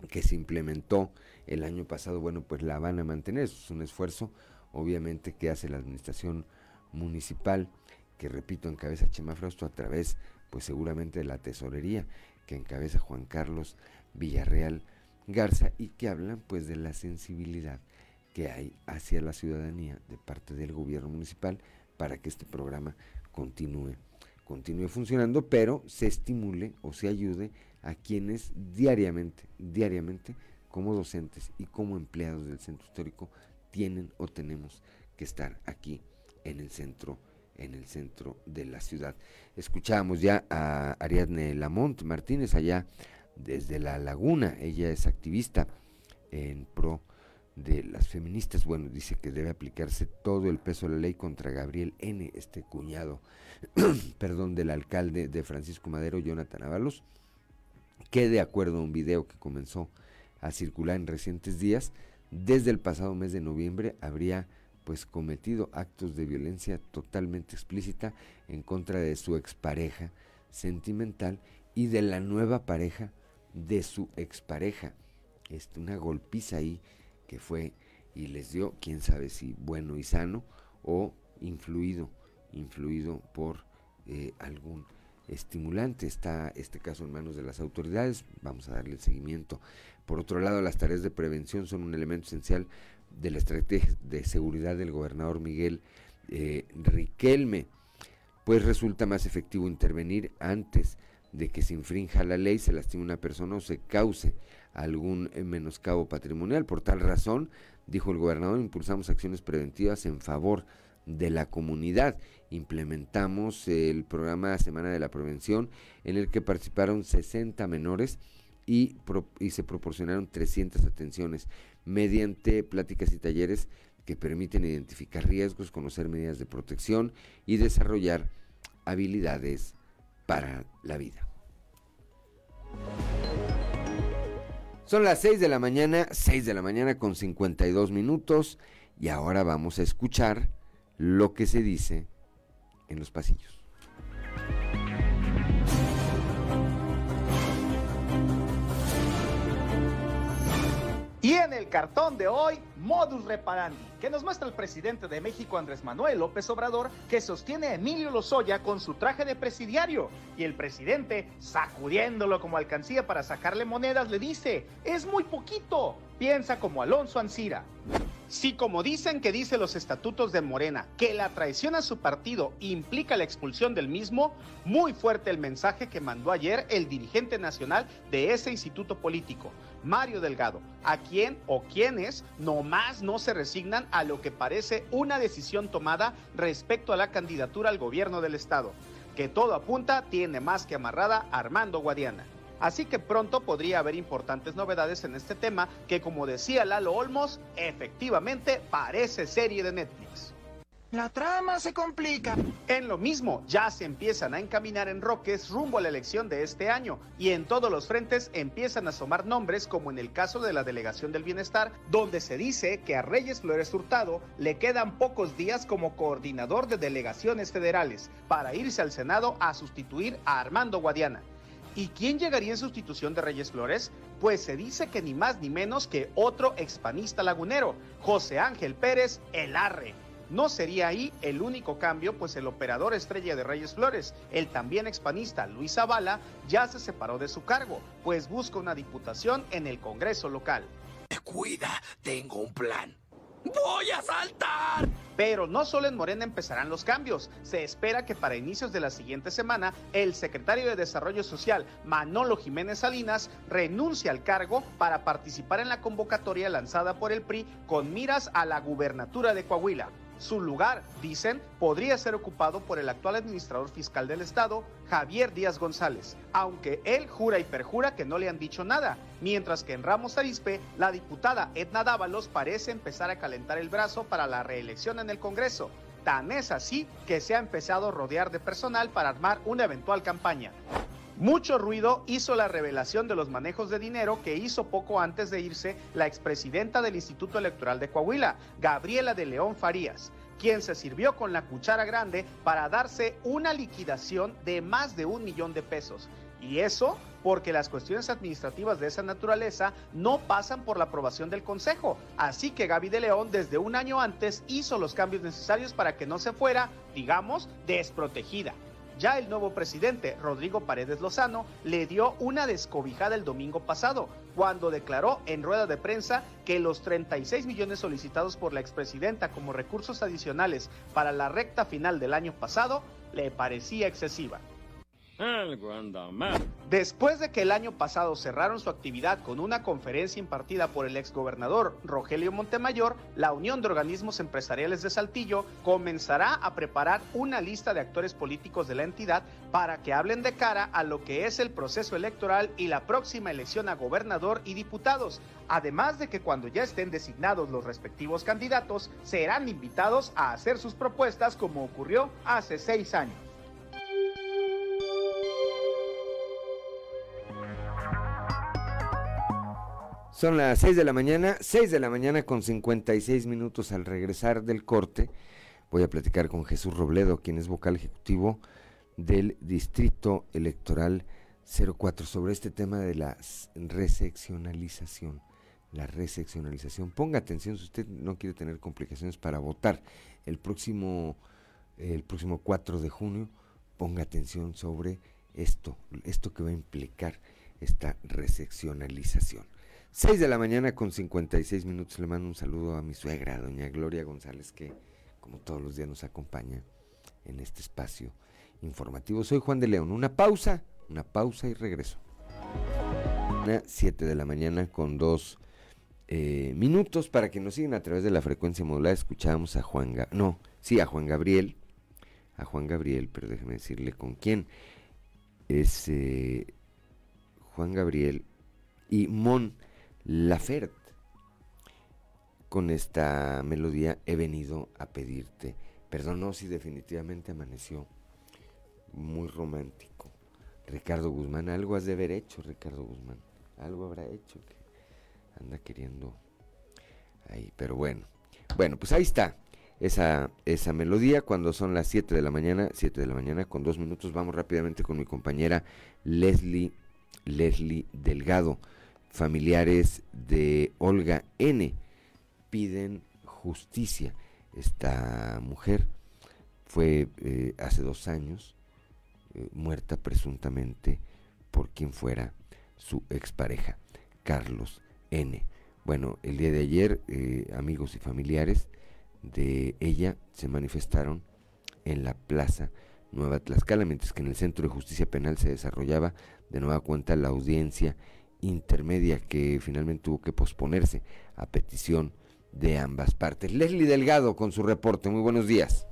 que se implementó el año pasado. Bueno, pues la van a mantener. es un esfuerzo, obviamente, que hace la administración municipal, que repito, encabeza Chema Frausto a través pues seguramente de la tesorería que encabeza Juan Carlos Villarreal Garza y que hablan pues de la sensibilidad que hay hacia la ciudadanía de parte del gobierno municipal para que este programa continúe continúe funcionando, pero se estimule o se ayude a quienes diariamente, diariamente, como docentes y como empleados del centro histórico, tienen o tenemos que estar aquí en el centro en el centro de la ciudad. Escuchábamos ya a Ariadne Lamont Martínez allá desde La Laguna. Ella es activista en pro de las feministas. Bueno, dice que debe aplicarse todo el peso de la ley contra Gabriel N., este cuñado, perdón, del alcalde de Francisco Madero, Jonathan Avalos, que de acuerdo a un video que comenzó a circular en recientes días, desde el pasado mes de noviembre habría pues cometido actos de violencia totalmente explícita en contra de su expareja sentimental y de la nueva pareja de su expareja. Este, una golpiza ahí que fue y les dio, quién sabe si bueno y sano o influido, influido por eh, algún estimulante. Está este caso en manos de las autoridades, vamos a darle el seguimiento. Por otro lado, las tareas de prevención son un elemento esencial de la estrategia de seguridad del gobernador Miguel eh, Riquelme, pues resulta más efectivo intervenir antes de que se infrinja la ley, se lastime una persona o se cause algún eh, menoscabo patrimonial. Por tal razón, dijo el gobernador, impulsamos acciones preventivas en favor de la comunidad. Implementamos el programa Semana de la Prevención en el que participaron 60 menores y, y se proporcionaron 300 atenciones mediante pláticas y talleres que permiten identificar riesgos, conocer medidas de protección y desarrollar habilidades para la vida. Son las 6 de la mañana, 6 de la mañana con 52 minutos y ahora vamos a escuchar lo que se dice en los pasillos. En el cartón de hoy, modus reparandi, que nos muestra el presidente de México Andrés Manuel López Obrador, que sostiene a Emilio Lozoya con su traje de presidiario. Y el presidente, sacudiéndolo como alcancía para sacarle monedas, le dice, es muy poquito, piensa como Alonso Ancira. Si como dicen que dice los estatutos de Morena, que la traición a su partido implica la expulsión del mismo, muy fuerte el mensaje que mandó ayer el dirigente nacional de ese instituto político, Mario Delgado, a quien o quienes nomás no se resignan a lo que parece una decisión tomada respecto a la candidatura al gobierno del estado, que todo apunta tiene más que amarrada Armando Guadiana. Así que pronto podría haber importantes novedades en este tema que, como decía Lalo Olmos, efectivamente parece serie de Netflix. La trama se complica. En lo mismo, ya se empiezan a encaminar en Roques rumbo a la elección de este año y en todos los frentes empiezan a asomar nombres como en el caso de la Delegación del Bienestar, donde se dice que a Reyes Flores Hurtado le quedan pocos días como coordinador de delegaciones federales para irse al Senado a sustituir a Armando Guadiana. ¿Y quién llegaría en sustitución de Reyes Flores? Pues se dice que ni más ni menos que otro expanista lagunero, José Ángel Pérez El Arre. No sería ahí el único cambio, pues el operador estrella de Reyes Flores, el también expanista Luis Zavala, ya se separó de su cargo, pues busca una diputación en el Congreso local. Cuida, tengo un plan. ¡Voy a saltar! Pero no solo en Morena empezarán los cambios. Se espera que para inicios de la siguiente semana, el secretario de Desarrollo Social, Manolo Jiménez Salinas, renuncie al cargo para participar en la convocatoria lanzada por el PRI con miras a la gubernatura de Coahuila. Su lugar, dicen, podría ser ocupado por el actual administrador fiscal del estado, Javier Díaz González, aunque él jura y perjura que no le han dicho nada, mientras que en Ramos Arizpe, la diputada Edna Dávalos parece empezar a calentar el brazo para la reelección en el Congreso. Tan es así que se ha empezado a rodear de personal para armar una eventual campaña. Mucho ruido hizo la revelación de los manejos de dinero que hizo poco antes de irse la expresidenta del Instituto Electoral de Coahuila, Gabriela de León Farías, quien se sirvió con la cuchara grande para darse una liquidación de más de un millón de pesos. Y eso porque las cuestiones administrativas de esa naturaleza no pasan por la aprobación del Consejo. Así que Gaby de León desde un año antes hizo los cambios necesarios para que no se fuera, digamos, desprotegida. Ya el nuevo presidente, Rodrigo Paredes Lozano, le dio una descobijada el domingo pasado, cuando declaró en rueda de prensa que los 36 millones solicitados por la expresidenta como recursos adicionales para la recta final del año pasado le parecía excesiva. Después de que el año pasado cerraron su actividad con una conferencia impartida por el exgobernador Rogelio Montemayor, la Unión de Organismos Empresariales de Saltillo comenzará a preparar una lista de actores políticos de la entidad para que hablen de cara a lo que es el proceso electoral y la próxima elección a gobernador y diputados, además de que cuando ya estén designados los respectivos candidatos, serán invitados a hacer sus propuestas como ocurrió hace seis años. Son las 6 de la mañana, 6 de la mañana con 56 minutos al regresar del corte. Voy a platicar con Jesús Robledo, quien es vocal ejecutivo del Distrito Electoral 04 sobre este tema de la reseccionalización. La reseccionalización. Ponga atención si usted no quiere tener complicaciones para votar el próximo, el próximo 4 de junio. Ponga atención sobre esto, esto que va a implicar esta reseccionalización. 6 de la mañana con 56 minutos. Le mando un saludo a mi suegra, doña Gloria González, que como todos los días nos acompaña en este espacio informativo. Soy Juan de León. Una pausa, una pausa y regreso. 7 de la mañana con 2 eh, minutos para que nos sigan a través de la frecuencia modulada. Escuchamos a Juan, no, sí, a Juan Gabriel, a Juan Gabriel, pero déjeme decirle con quién. Es eh, Juan Gabriel y Mon Lafert. Con esta melodía he venido a pedirte perdón. No, si definitivamente amaneció muy romántico. Ricardo Guzmán, algo has de haber hecho, Ricardo Guzmán. Algo habrá hecho que anda queriendo ahí. Pero bueno, bueno, pues ahí está. esa, esa melodía cuando son las 7 de la mañana, 7 de la mañana con dos minutos. Vamos rápidamente con mi compañera Leslie, Leslie Delgado. Familiares de Olga N. piden justicia. Esta mujer fue eh, hace dos años eh, muerta presuntamente por quien fuera su expareja, Carlos N. Bueno, el día de ayer eh, amigos y familiares de ella se manifestaron en la Plaza Nueva Tlaxcala, mientras que en el Centro de Justicia Penal se desarrollaba de nueva cuenta la audiencia intermedia que finalmente tuvo que posponerse a petición de ambas partes. Leslie Delgado con su reporte. Muy buenos días.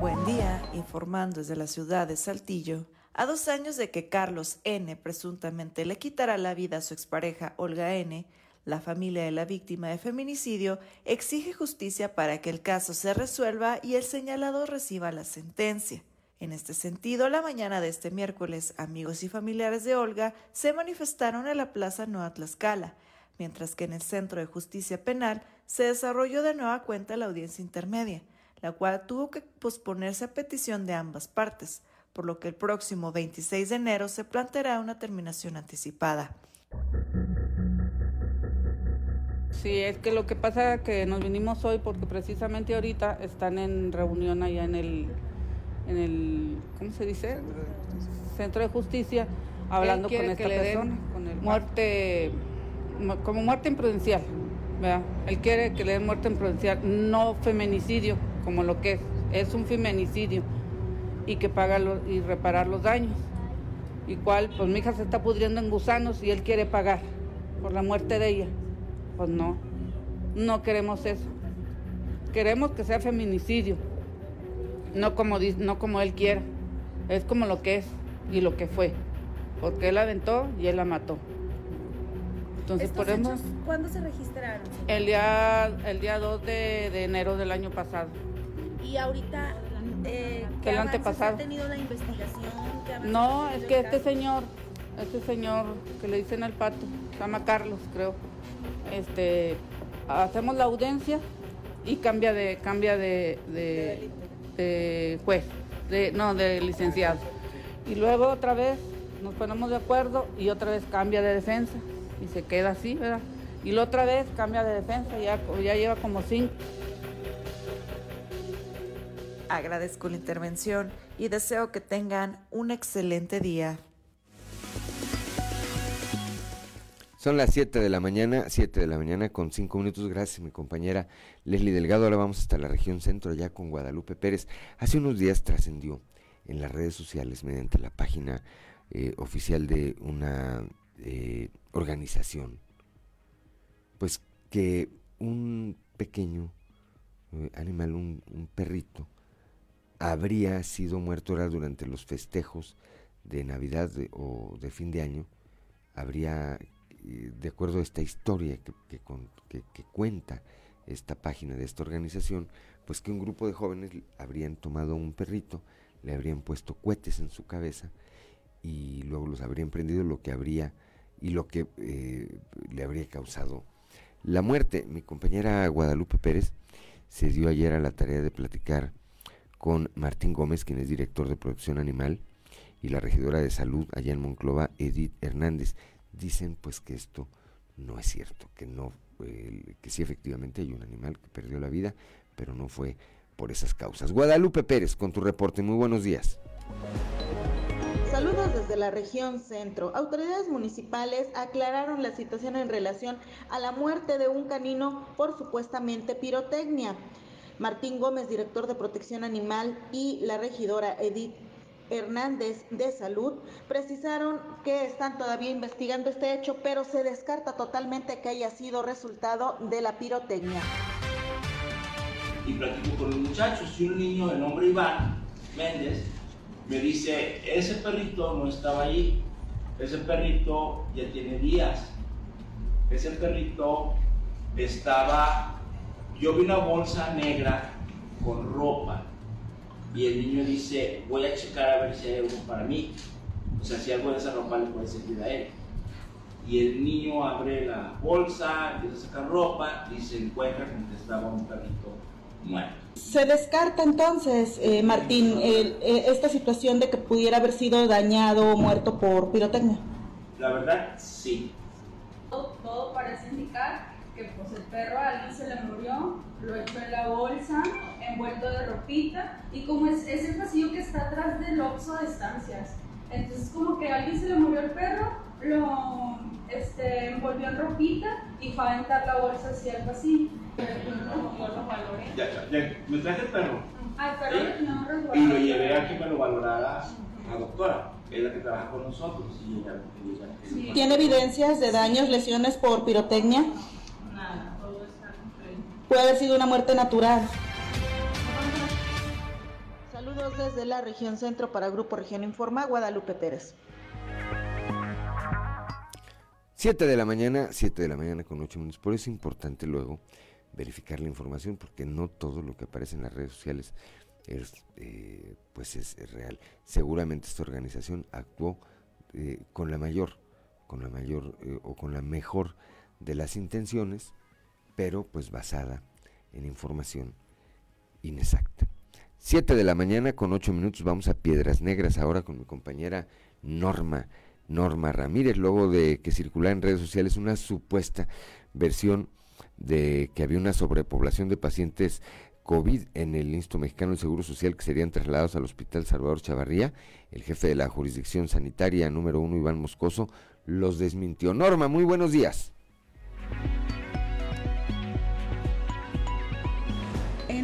Buen día, informando desde la ciudad de Saltillo. A dos años de que Carlos N. presuntamente le quitará la vida a su expareja Olga N., la familia de la víctima de feminicidio exige justicia para que el caso se resuelva y el señalado reciba la sentencia. En este sentido, la mañana de este miércoles, amigos y familiares de Olga se manifestaron en la Plaza Nueva Tlaxcala, mientras que en el Centro de Justicia Penal se desarrolló de nueva cuenta la audiencia intermedia, la cual tuvo que posponerse a petición de ambas partes, por lo que el próximo 26 de enero se planteará una terminación anticipada. Sí, es que lo que pasa es que nos vinimos hoy porque precisamente ahorita están en reunión allá en el, en el ¿cómo se dice? Centro de Justicia, hablando con esta persona, con el muerte, como muerte imprudencial, ¿verdad? Él quiere que le den muerte imprudencial, no feminicidio, como lo que es, es un feminicidio y que paga y reparar los daños. Y cual, pues mi hija se está pudriendo en gusanos y él quiere pagar por la muerte de ella. Pues no, no queremos eso. Queremos que sea feminicidio, no como, no como él quiera. Es como lo que es y lo que fue. Porque él la aventó y él la mató. Entonces, por hechos, ¿Cuándo se registraron? El día, el día 2 de, de enero del año pasado. Y ahorita, eh, ¿qué el antepasado. ha tenido la investigación? No, es que este señor, este señor que le dicen al pato, se llama Carlos, creo este, hacemos la audiencia y cambia de, cambia de, de, juez, de, no, de licenciado. Y luego otra vez nos ponemos de acuerdo y otra vez cambia de defensa y se queda así, ¿verdad? Y la otra vez cambia de defensa, ya, ya lleva como cinco. Agradezco la intervención y deseo que tengan un excelente día. Son las 7 de la mañana, 7 de la mañana con 5 minutos. Gracias, mi compañera Leslie Delgado. Ahora vamos hasta la región centro, allá con Guadalupe Pérez. Hace unos días trascendió en las redes sociales, mediante la página eh, oficial de una eh, organización, pues que un pequeño eh, animal, un, perrito, habría sido muerto durante los festejos de Navidad o de fin de año, habría de acuerdo a esta historia que, que, cuenta esta página de esta organización, pues que un grupo de jóvenes habrían tomado un perrito, le habrían puesto cohetes en su cabeza y luego los habrían prendido lo que habría y lo que eh, le habría causado la muerte. Mi compañera Guadalupe Pérez se dio ayer a la tarea de platicar con Martín Gómez, quien es director de producción animal, y la regidora de salud allá en Monclova, Edith Hernández dicen pues que esto no es cierto, que no, que sí efectivamente hay un animal que perdió la vida, pero no fue por esas causas. Guadalupe Pérez, con tu reporte, muy buenos días. Saludos desde la región centro. Autoridades municipales aclararon la situación en relación a la muerte de un canino por supuestamente pirotecnia. Martín Gómez, director de protección animal, y la regidora Edith Hernández de Salud precisaron que están todavía investigando este hecho, pero se descarta totalmente que haya sido resultado de la pirotecnia. Y platico con los muchachos. Y un niño de nombre Iván Méndez me dice, ese perrito no estaba allí, ese perrito ya tiene días, ese perrito estaba, yo vi una bolsa negra con ropa y el niño dice, voy a checar a ver si hay algo para mí. O sea, si algo de esa ropa le puede servir a él. Y el niño abre la bolsa, empieza a sacar ropa y se encuentra con que estaba un perrito muerto. Se descarta entonces, eh, Martín, el- eh, esta situación de que pudiera haber sido dañado o muerto por pirotecnia. La verdad, sí. Todo, todo parece indicar perro a alguien se le murió, lo echó en la bolsa, envuelto de ropita, y como es, es el pasillo que está atrás del Oxxo de estancias. Entonces como que a alguien se le murió el perro, lo este, envolvió en ropita y fue a aventar la bolsa hacia el pasillo. Yo lo valoré. Ya, ya, me traje el perro Al perro le teníamos resguardado. y lo llevé a que me lo valorara la doctora, que es la que trabaja con nosotros. Y ella, ella- ¿Tiene evidencias de daños, lesiones por pirotecnia? Nada, todo está completo. Puede haber sido una muerte natural. Saludos desde la región centro para Grupo Región Informa, Guadalupe Pérez. 7 de la mañana, 7 de la mañana con 8 minutos. Por eso es importante luego verificar la información, porque no todo lo que aparece en las redes sociales es, eh, pues es, es real. Seguramente esta organización actuó eh, con la mayor, con la mayor eh, o con la mejor de las intenciones, pero pues basada en información inexacta. 7 de la mañana con 8 minutos vamos a Piedras Negras ahora con mi compañera Norma, Norma Ramírez, luego de que circulara en redes sociales una supuesta versión de que había una sobrepoblación de pacientes COVID en el Instituto Mexicano del Seguro Social que serían trasladados al Hospital Salvador Chavarría, el jefe de la jurisdicción sanitaria número uno, Iván Moscoso, los desmintió. Norma, muy buenos días.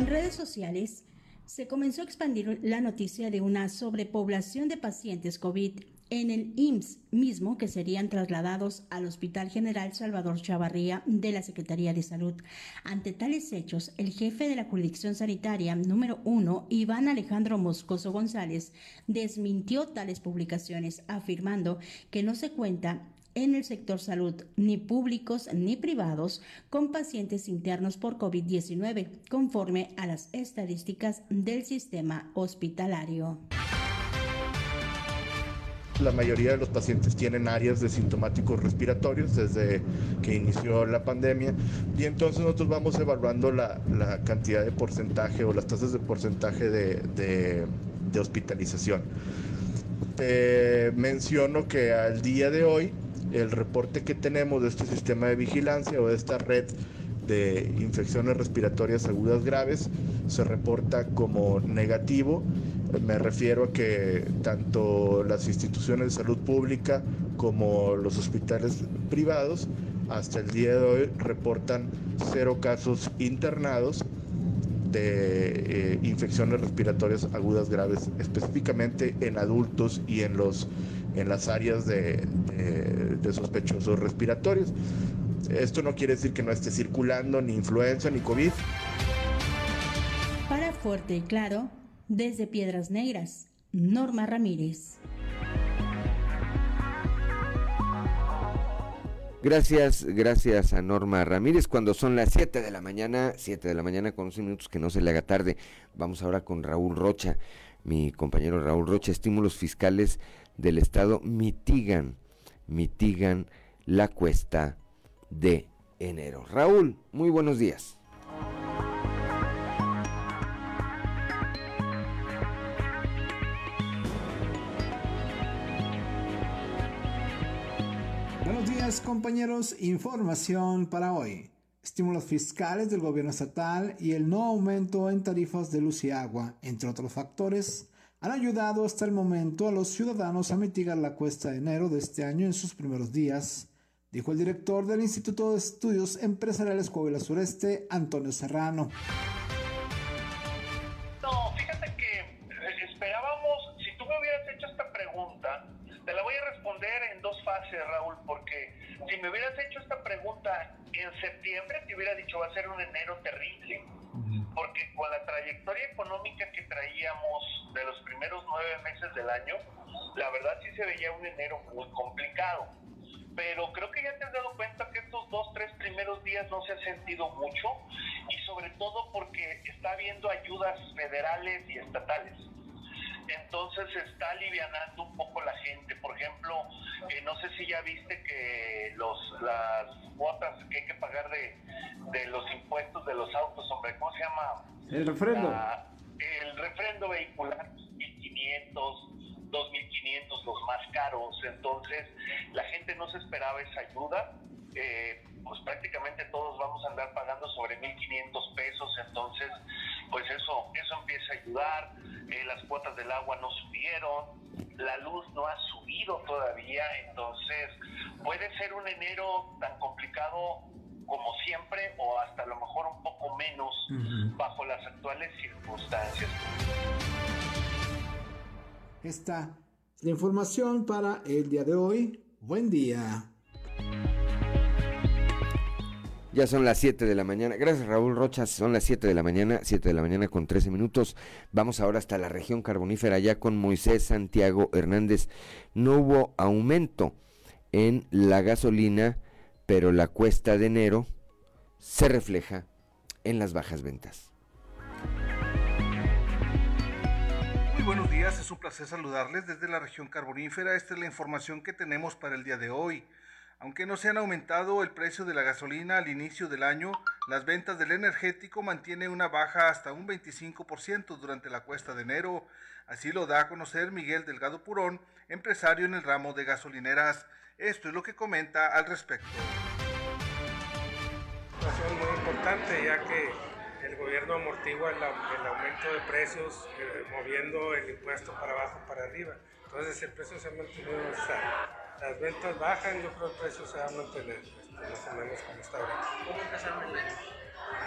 En redes sociales se comenzó a expandir la noticia de una sobrepoblación de pacientes COVID en el IMSS mismo que serían trasladados al Hospital General Salvador Chavarría de la Secretaría de Salud. Ante tales hechos, el jefe de la jurisdicción sanitaria número uno, Iván Alejandro Moscoso González, desmintió tales publicaciones, afirmando que no se cuenta en el sector salud, ni públicos ni privados, con pacientes internos por COVID-19, conforme a las estadísticas del sistema hospitalario. La mayoría de los pacientes tienen áreas de sintomáticos respiratorios desde que inició la pandemia y entonces nosotros vamos evaluando la, la cantidad de porcentaje o las tasas de porcentaje de, de- de hospitalización. Menciono que al día de hoy el reporte que tenemos de este sistema de vigilancia o de esta red de infecciones respiratorias agudas graves se reporta como negativo. Me refiero a que tanto las instituciones de salud pública como los hospitales privados hasta el día de hoy reportan cero casos internados de eh, infecciones respiratorias agudas graves, específicamente en adultos y en, los, en las áreas de, de- de sospechosos respiratorios. Esto no quiere decir que no esté circulando ni influenza ni COVID. Para Fuerte y Claro, desde Piedras Negras, Norma Ramírez. Gracias, gracias a Norma Ramírez. Cuando son las 7 de la mañana, 7 de la mañana con 11 minutos, que no se le haga tarde. Vamos ahora con Raúl Rocha, mi compañero Raúl Rocha. Estímulos fiscales del Estado mitigan, mitigan la cuesta de enero. Raúl, muy buenos días. Buenos días compañeros, información para hoy. Estímulos fiscales del gobierno estatal y el no aumento en tarifas de luz y agua, entre otros factores, han ayudado hasta el momento a los ciudadanos a mitigar la cuesta de enero de este año en sus primeros días, dijo el director del Instituto de Estudios Empresariales Coahuila Sureste, Antonio Serrano. No, fíjate que eh, esperábamos, si tú me hubieras hecho esta pregunta, te la voy a responder en dos fases, Raúl, porque si me hubieras hecho esta pregunta en septiembre, te hubiera dicho va a ser un enero terrible, porque con la trayectoria económica que traíamos de los primeros nueve meses del año, la verdad sí se veía un enero muy complicado. Pero creo que ya te has dado cuenta que estos dos, tres primeros días no se ha sentido mucho y sobre todo porque está habiendo ayudas federales y estatales. Entonces se está alivianando un poco la gente. Por ejemplo, eh, no sé si ya viste que los las cuotas que hay que pagar de, de los impuestos de los autos, hombre, ¿cómo se llama? El refrendo. el refrendo vehicular, 1.500, 2.500, los más caros. Entonces, la gente no se esperaba esa ayuda. Eh, pues prácticamente todos vamos a andar pagando sobre 1.500 pesos, entonces pues eso, eso empieza a ayudar, eh, las cuotas del agua no subieron, la luz no ha subido todavía, entonces puede ser un enero tan complicado como siempre o hasta a lo mejor un poco menos bajo las actuales circunstancias. Esta es la información para el día de hoy. Buen día. Ya son las 7 de la mañana. Gracias Raúl Rochas. Son las 7 de la mañana, 7 de la mañana con 13 minutos. Vamos ahora hasta la región carbonífera ya con Moisés Santiago Hernández. No hubo aumento en la gasolina, pero la cuesta de enero se refleja en las bajas ventas. Muy buenos días, es un placer saludarles desde la región carbonífera. Esta es la información que tenemos para el día de hoy. Aunque no se han aumentado el precio de la gasolina al inicio del año, las ventas del energético mantienen una baja hasta un 25% durante la cuesta de enero. Así lo da a conocer Miguel Delgado Purón, empresario en el ramo de gasolineras. Esto es lo que comenta al respecto. Situación muy importante ya que el gobierno amortigua el, aumento de precios eh, moviendo el impuesto para abajo para arriba. Entonces el precio se ha mantenido estable las ventas bajan, yo creo que el precio se va a mantener este, más o menos como está ahora. ¿Cómo empezaron el año?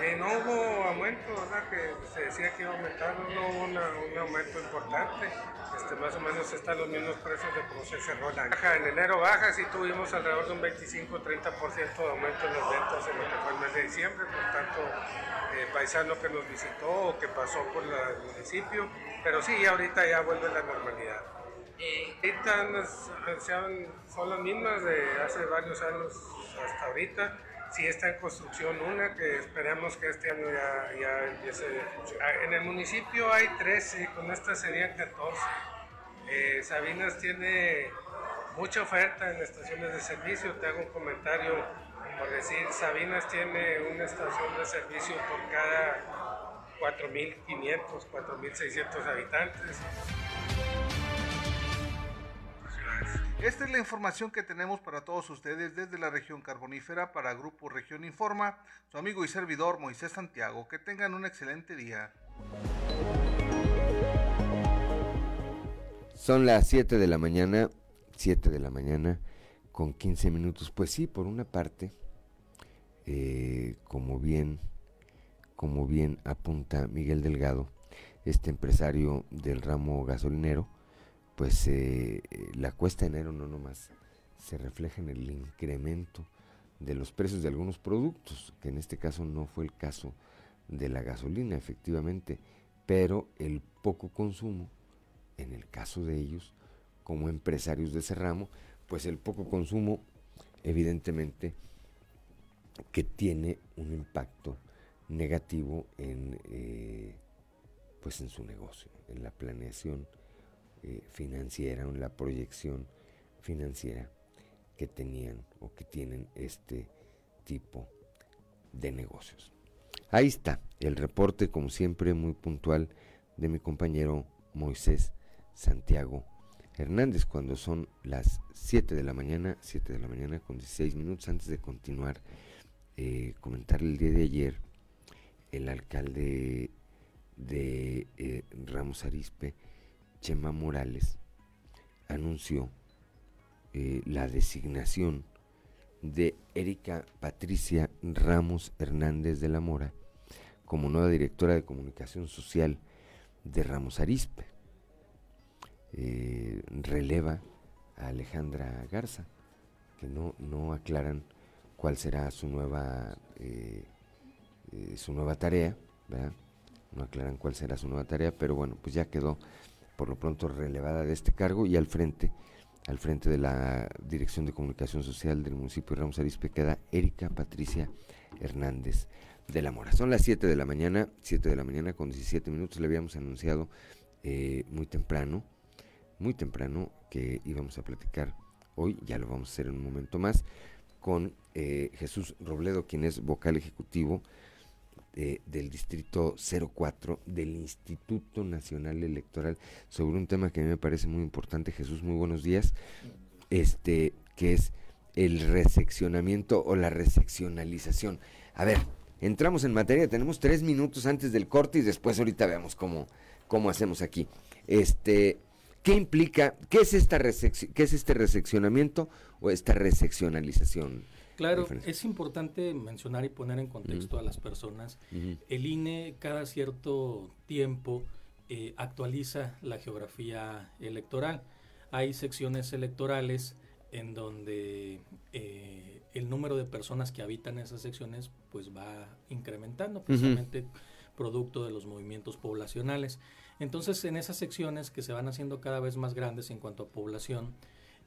Eh, no hubo aumento, ¿verdad? Que se decía que iba a aumentar, no hubo un aumento importante. Este, más o menos están los mismos precios de cómo se cerró el año. Baja, en enero baja, sí tuvimos alrededor de un 25-30% de aumento en las ventas en lo que fue el mes de diciembre, por tanto, eh, paisano que nos visitó o que pasó por el municipio, pero sí, ahorita ya vuelve la normalidad. Ahorita son las mismas de hace varios años hasta ahorita. Sí está en construcción una que esperamos que este año ya, ya empiece a funcionar. En el municipio hay 13, con esta serían 14. Eh, Sabinas tiene mucha oferta en estaciones de servicio. Te hago un comentario por decir, Sabinas tiene una estación de servicio por cada 4.500, 4.600 habitantes. Esta es la información que tenemos para todos ustedes desde la región carbonífera para Grupo Región Informa, su amigo y servidor Moisés Santiago. Que tengan un excelente día. Son las 7 de la mañana, 7 de la mañana con 15 minutos. Pues sí, por una parte, eh, como bien, como bien apunta Miguel Delgado, este empresario del ramo gasolinero, pues eh, eh, la cuesta de enero no nomás se refleja en el incremento de los precios de algunos productos, que en este caso no fue el caso de la gasolina, efectivamente, pero el poco consumo, en el caso de ellos, como empresarios de ese ramo, pues el poco consumo, evidentemente, que tiene un impacto negativo en, eh, pues en su negocio, en la planeación eh, financiera, la proyección financiera que tenían o que tienen este tipo de negocios. Ahí está el reporte, como siempre, muy puntual de mi compañero Moisés Santiago Hernández, cuando son las 7 de la mañana, 7 de la mañana con 16 minutos antes de continuar, eh, comentar el día de ayer, el alcalde de eh, Ramos Arispe Chema Morales anunció eh, la designación de Erika Patricia Ramos Hernández de la Mora como nueva directora de comunicación social de Ramos Arispe. Eh, releva a Alejandra Garza, que no, no aclaran cuál será su nueva, eh, su nueva tarea, No aclaran cuál será su nueva tarea, pero bueno, pues ya quedó por lo pronto relevada de este cargo y al frente, al frente de la Dirección de Comunicación Social del municipio de Ramos Arizpe queda Erika Patricia Hernández de la Mora. Son las 7 de la mañana, 7 de la mañana con 17 minutos, le habíamos anunciado eh, muy temprano muy temprano que íbamos a platicar hoy, ya lo vamos a hacer en un momento más, con eh, Jesús Robledo, quien es vocal ejecutivo del Distrito 04 del Instituto Nacional Electoral, sobre un tema que a mí me parece muy importante. Jesús, muy buenos días. Este, que es el reseccionamiento o la reseccionalización. A ver, entramos en materia, tenemos tres minutos antes del corte y después ahorita veamos cómo, cómo hacemos aquí. Este, ¿Qué implica, qué es, esta qué es este reseccionamiento o esta reseccionalización? Claro, es importante mencionar y poner en contexto a las personas. El INE cada cierto tiempo eh, actualiza la geografía electoral. Hay secciones electorales en donde eh, el número de personas que habitan esas secciones pues va incrementando, precisamente producto de los movimientos poblacionales. Entonces, en esas secciones que se van haciendo cada vez más grandes en cuanto a población,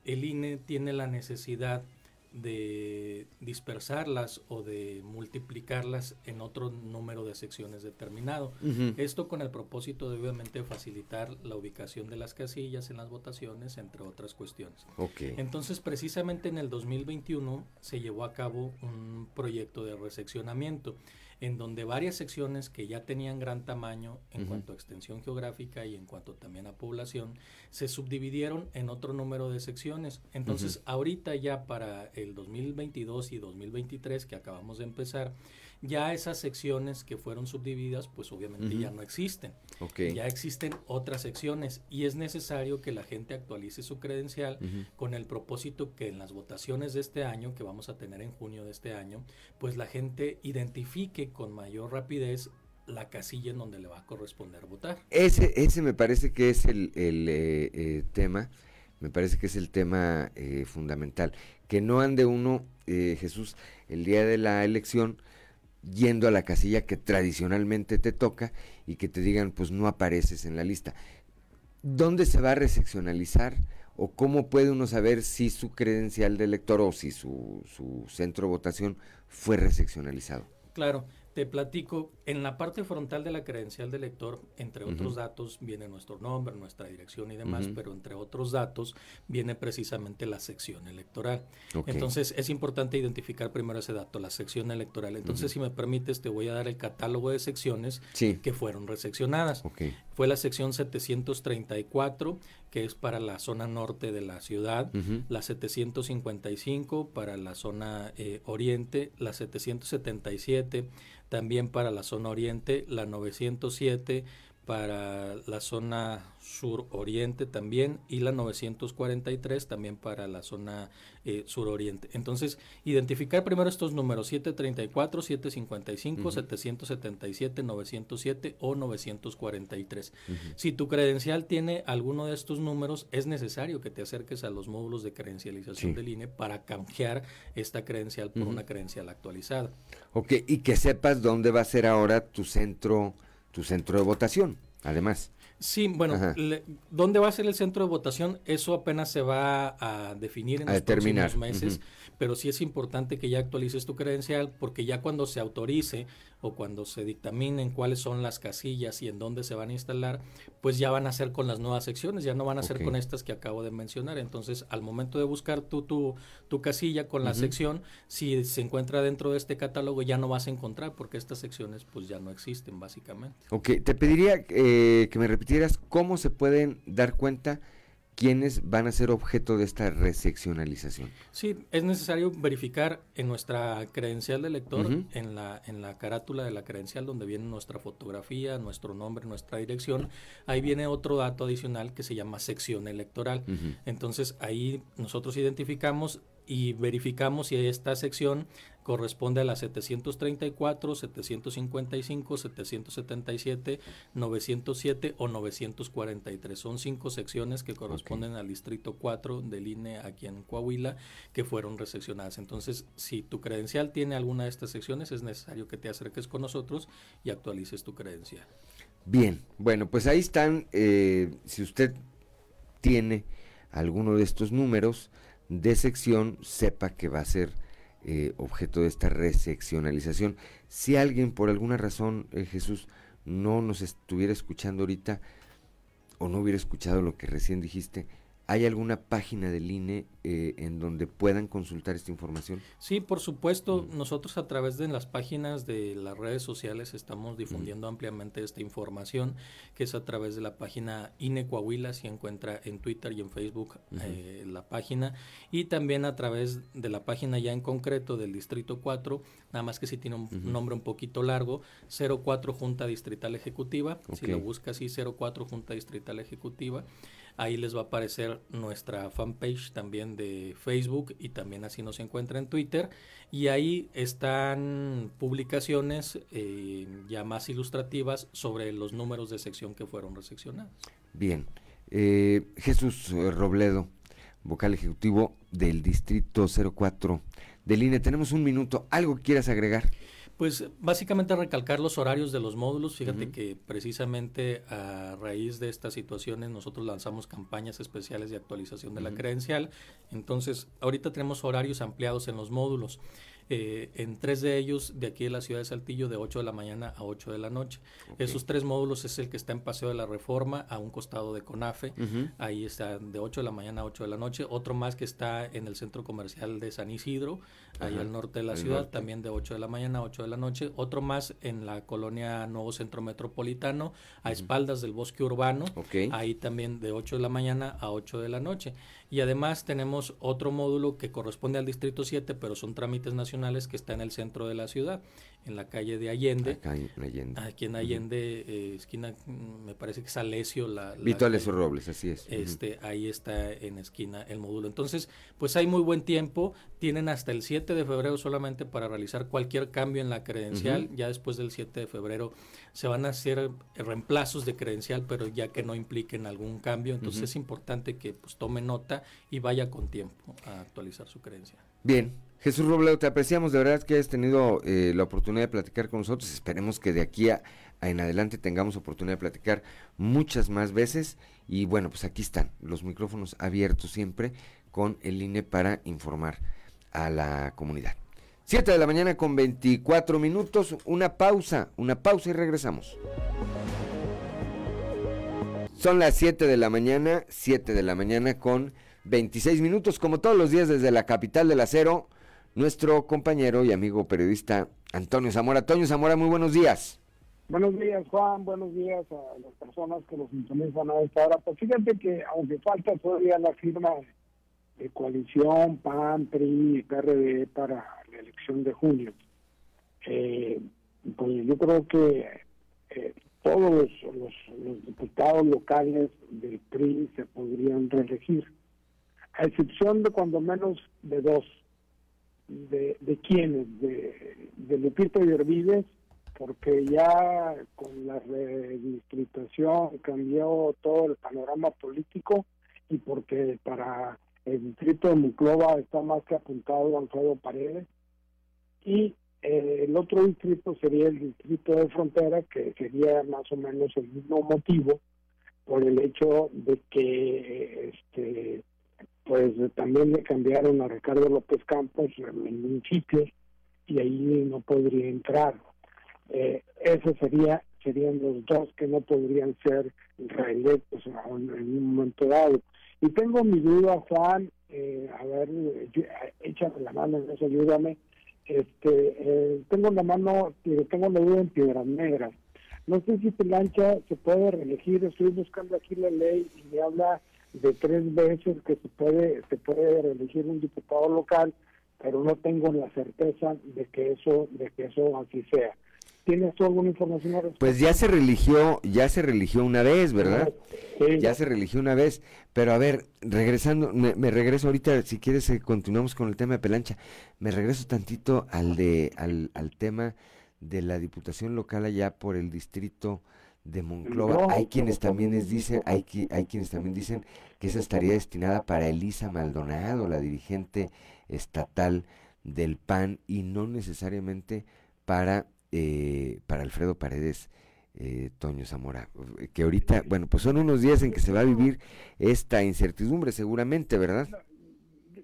el INE tiene la necesidad de dispersarlas o de multiplicarlas en otro número de secciones determinado. Esto con el propósito de obviamente facilitar la ubicación de las casillas en las votaciones, entre otras cuestiones. Entonces, precisamente en el 2021 se llevó a cabo un proyecto de reseccionamiento en donde varias secciones que ya tenían gran tamaño en cuanto a extensión geográfica y en cuanto también a población, se subdividieron en otro número de secciones. Entonces, ahorita ya para el 2022 y 2023 que acabamos de empezar, ya esas secciones que fueron subdivididas, pues obviamente ya no existen. Ya existen otras secciones y es necesario que la gente actualice su credencial con el propósito que en las votaciones de este año, que vamos a tener en junio de este año, pues la gente identifique con mayor rapidez la casilla en donde le va a corresponder votar. Ese, ese me parece que es el, eh, eh, tema, me parece que es el tema eh, fundamental. Que no ande uno, Jesús, el día de la elección, yendo a la casilla que tradicionalmente te toca y que te digan pues no apareces en la lista. ¿Dónde se va a reseccionalizar o cómo puede uno saber si su credencial de elector o si su, su centro de votación fue reseccionalizado? Claro, te platico, en la parte frontal de la credencial de lector, entre otros datos, viene nuestro nombre, nuestra dirección y demás, pero entre otros datos viene precisamente la sección electoral. Entonces es importante identificar primero ese dato, la sección electoral. Entonces, si me permites, te voy a dar el catálogo de secciones que fueron reseccionadas. Fue la sección 734, que es para la zona norte de la ciudad, la 755 para la zona eh, oriente, la 777 también para la zona oriente, la 907 para la zona sur-oriente también y la 943 también para la zona eh, sur-oriente. Entonces, identificar primero estos números 734, 755, 777, 907 o 943. Si tu credencial tiene alguno de estos números, es necesario que te acerques a los módulos de credencialización del INE para canjear esta credencial por una credencial actualizada. Ok, y que sepas dónde va a ser ahora tu centro tu centro de votación, además. Sí, bueno, ¿dónde va a ser el centro de votación? Eso apenas se va a definir en los próximos meses pero sí es importante que ya actualices tu credencial porque ya cuando se autorice o cuando se dictaminen cuáles son las casillas y en dónde se van a instalar, pues ya van a ser con las nuevas secciones, ya no van a ser con estas que acabo de mencionar. Entonces, al momento de buscar tu, tu, tu casilla con la sección, si se encuentra dentro de este catálogo ya no vas a encontrar porque estas secciones pues ya no existen básicamente. Ok, te pediría eh, que me repitieras cómo se pueden dar cuenta ¿quiénes van a ser objeto de esta reseccionalización? Sí, es necesario verificar en nuestra credencial de lector, en, la, en la carátula de la credencial donde viene nuestra fotografía, nuestro nombre, nuestra dirección, ahí viene otro dato adicional que se llama sección electoral. Entonces ahí nosotros identificamos y verificamos si esta sección corresponde a la 734, 755, 777, 907 o 943. Son cinco secciones que corresponden al distrito 4 del INE aquí en Coahuila que fueron reseccionadas. Entonces, si tu credencial tiene alguna de estas secciones, es necesario que te acerques con nosotros y actualices tu credencial. Bien, bueno, pues ahí están. Eh, si usted tiene alguno de estos números de sección, sepa que va a ser eh, objeto de esta reseccionalización. Si alguien por alguna razón, eh, Jesús, no nos estuviera escuchando ahorita, o no hubiera escuchado lo que recién dijiste, ¿Hay alguna página del INE eh, en donde puedan consultar esta información? Sí, por supuesto. Nosotros a través de las páginas de las redes sociales estamos difundiendo ampliamente esta información, que es a través de la página INE Coahuila, si encuentra en Twitter y en Facebook eh, la página, y también a través de la página ya en concreto del Distrito 4, nada más que si tiene un nombre un poquito largo, 04 Junta Distrital Ejecutiva, si lo busca así, 04 Junta Distrital Ejecutiva. Ahí les va a aparecer nuestra fanpage también de Facebook y también así nos encuentra en Twitter. Y ahí están publicaciones eh, ya más ilustrativas sobre los números de sección que fueron reseccionados. Bien. Eh, Jesús Robledo, vocal ejecutivo del Distrito 04 del INE. Tenemos un minuto. ¿Algo quieras agregar? Pues básicamente recalcar los horarios de los módulos. Fíjate que precisamente a raíz de estas situaciones nosotros lanzamos campañas especiales de actualización de la credencial. Entonces, ahorita tenemos horarios ampliados en los módulos. Eh, en tres de ellos de aquí de la ciudad de Saltillo de 8 de la mañana a 8 de la noche. Esos tres módulos es el que está en Paseo de la Reforma a un costado de CONAFE, ahí está de 8 de la mañana a 8 de la noche, otro más que está en el centro comercial de San Isidro, ahí al norte de la ciudad, también de 8 de la mañana a 8 de la noche, otro más en la colonia Nuevo Centro Metropolitano, a espaldas del bosque urbano, ahí también de 8 de la mañana a 8 de la noche. Y además tenemos otro módulo que corresponde al Distrito 7, pero son trámites nacionales que está en el centro de la ciudad, en la calle de Allende. Aquí en Allende, eh, esquina, mm, me parece que es Alesio. La, Vito Alesio Robles, así es. Este, Ahí está en esquina el módulo. Entonces, pues hay muy buen tiempo. Tienen hasta el 7 de febrero solamente para realizar cualquier cambio en la credencial. Ya después del 7 de febrero se van a hacer reemplazos de credencial, pero ya que no impliquen algún cambio. Entonces es importante que pues tome nota y vaya con tiempo a actualizar su credencial. Bien, Jesús Robledo, te apreciamos de verdad que hayas tenido eh, la oportunidad de platicar con nosotros. Esperemos que de aquí a, en adelante tengamos oportunidad de platicar muchas más veces. Y bueno, pues aquí están los micrófonos abiertos siempre con el INE para informar a la comunidad. 7 de la mañana con 24 minutos, una pausa, una pausa y regresamos. Son las 7 de la mañana, 7 de la mañana con 26 minutos, como todos los días desde la capital del acero, nuestro compañero y amigo periodista Antonio Zamora. Antonio Zamora, muy buenos días. Buenos días, Juan. Buenos días a las personas que nos sintonizan a esta hora. Pues fíjate que, aunque falta todavía la firma de coalición PAN, PRI y PRD para la elección de junio. Eh, pues yo creo que eh, todos los, diputados locales del PRI se podrían reelegir, a excepción de cuando menos de dos. ¿De, de quiénes? De, de Lupito Yervides, porque ya con la redistritación cambió todo el panorama político y porque para el distrito de Muclova está más que apuntado Alfredo Paredes y eh, el otro distrito sería el distrito de frontera que sería más o menos el mismo motivo por el hecho de que este pues también le cambiaron a Ricardo López Campos en municipios y ahí no podría entrar eh, esos sería serían los dos que no podrían ser reelectos en un momento dado y tengo mi duda, Juan, eh, a ver, échame la mano eso, ayúdame. Este, eh, tengo la mano, tengo la duda en Piedras Negras. No sé si Pelancha se puede reelegir, estoy buscando aquí la ley y me habla de tres veces que se puede, se puede reelegir un diputado local, pero no tengo la certeza de que eso, de que eso así sea. ¿Tienes tú alguna información? Pues ya se religió, ya se religió una vez, ¿verdad? Sí. Ya se religió una vez. Pero a ver, regresando, me, regreso ahorita, si quieres eh, continuamos con el tema de Pelancha. Me regreso tantito al de, al, al tema de la diputación local allá por el distrito de Monclova. hay quienes también les dicen, hay, hay quienes también dicen que esa estaría destinada para Elisa Maldonado, la dirigente estatal del PAN, y no necesariamente para eh, para Alfredo Paredes, eh, Toño Zamora, que ahorita, bueno, pues son unos días en que se va a vivir esta incertidumbre seguramente, ¿verdad?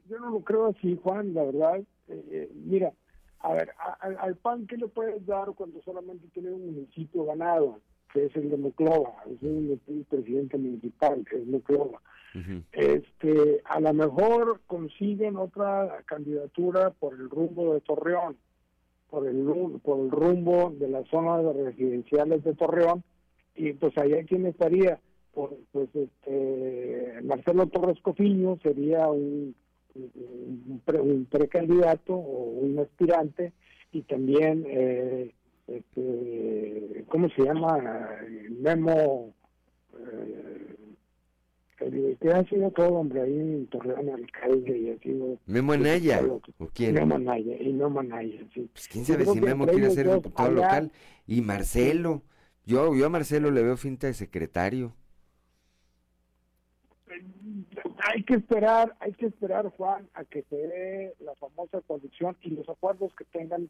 Yo no lo creo así, Juan, la verdad. Eh, mira, a ver, al PAN, ¿qué le puedes dar cuando solamente tiene un municipio ganado? Que es el de Moclova, es un, presidente municipal, que es Moclova. este, a lo mejor consiguen otra candidatura por el rumbo de Torreón, por el, por el rumbo de las zonas residenciales de Torreón, y pues allá quién estaría, pues, pues este, Marcelo Torres Cofiño sería un, un, precandidato o un aspirante, y también eh, este, ¿cómo se llama? Memo, eh, que ha sido todo hombre ahí en Torreón, alcalde, y ha sido... ¿Memo Anaya? ¿O quién? Memo Anaya, y Memo Anaya, sí. Pues quién sabe si Memo quiere ser diputado local. Y Marcelo, yo, yo a Marcelo le veo finta de secretario. Hay que esperar, hay que esperar, Juan, a que se dé la famosa coalición y los acuerdos que tengan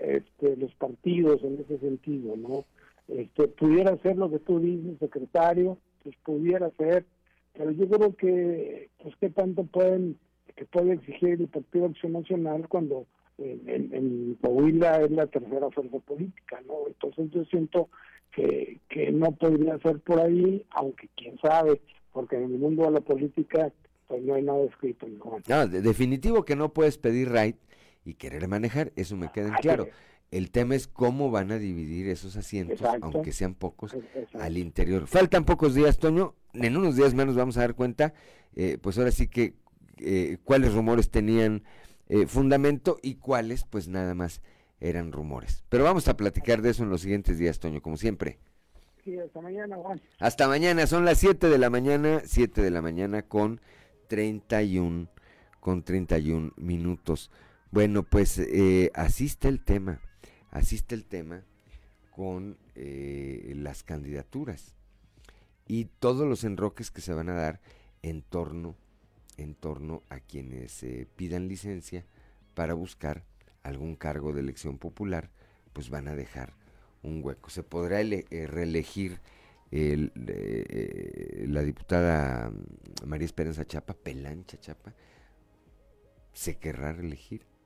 este, los partidos en ese sentido, ¿no? Este, pudiera ser lo que tú dices, secretario, pues pudiera ser, pero yo creo que, pues qué tanto pueden, que puede exigir el Partido Acción Nacional cuando en, Coahuila es la tercera fuerza política, ¿no? Entonces yo siento que, que no podría ser por ahí, aunque quién sabe, porque en el mundo de la política pues no hay nada escrito. No, definitivo que no puedes pedir right y querer manejar, eso me queda en claro. El tema es cómo van a dividir esos asientos, aunque sean pocos, al interior. Faltan pocos días, Toño. En unos días menos vamos a dar cuenta, eh, pues ahora sí que eh, cuáles rumores tenían eh, fundamento y cuáles, pues nada más eran rumores. Pero vamos a platicar de eso en los siguientes días, Toño, como siempre. Sí, hasta mañana, Juan. Hasta mañana, son las 7 de la mañana, 7 de la mañana con 31, con 31 minutos. Bueno, pues eh, asiste el tema, asiste el tema con eh, las candidaturas y todos los enroques que se van a dar en torno, en torno a quienes eh, pidan licencia para buscar algún cargo de elección popular, pues van a dejar un hueco. Se podrá reelegir la diputada María Esperanza Chapa, Pelancha Chapa, se querrá reelegir.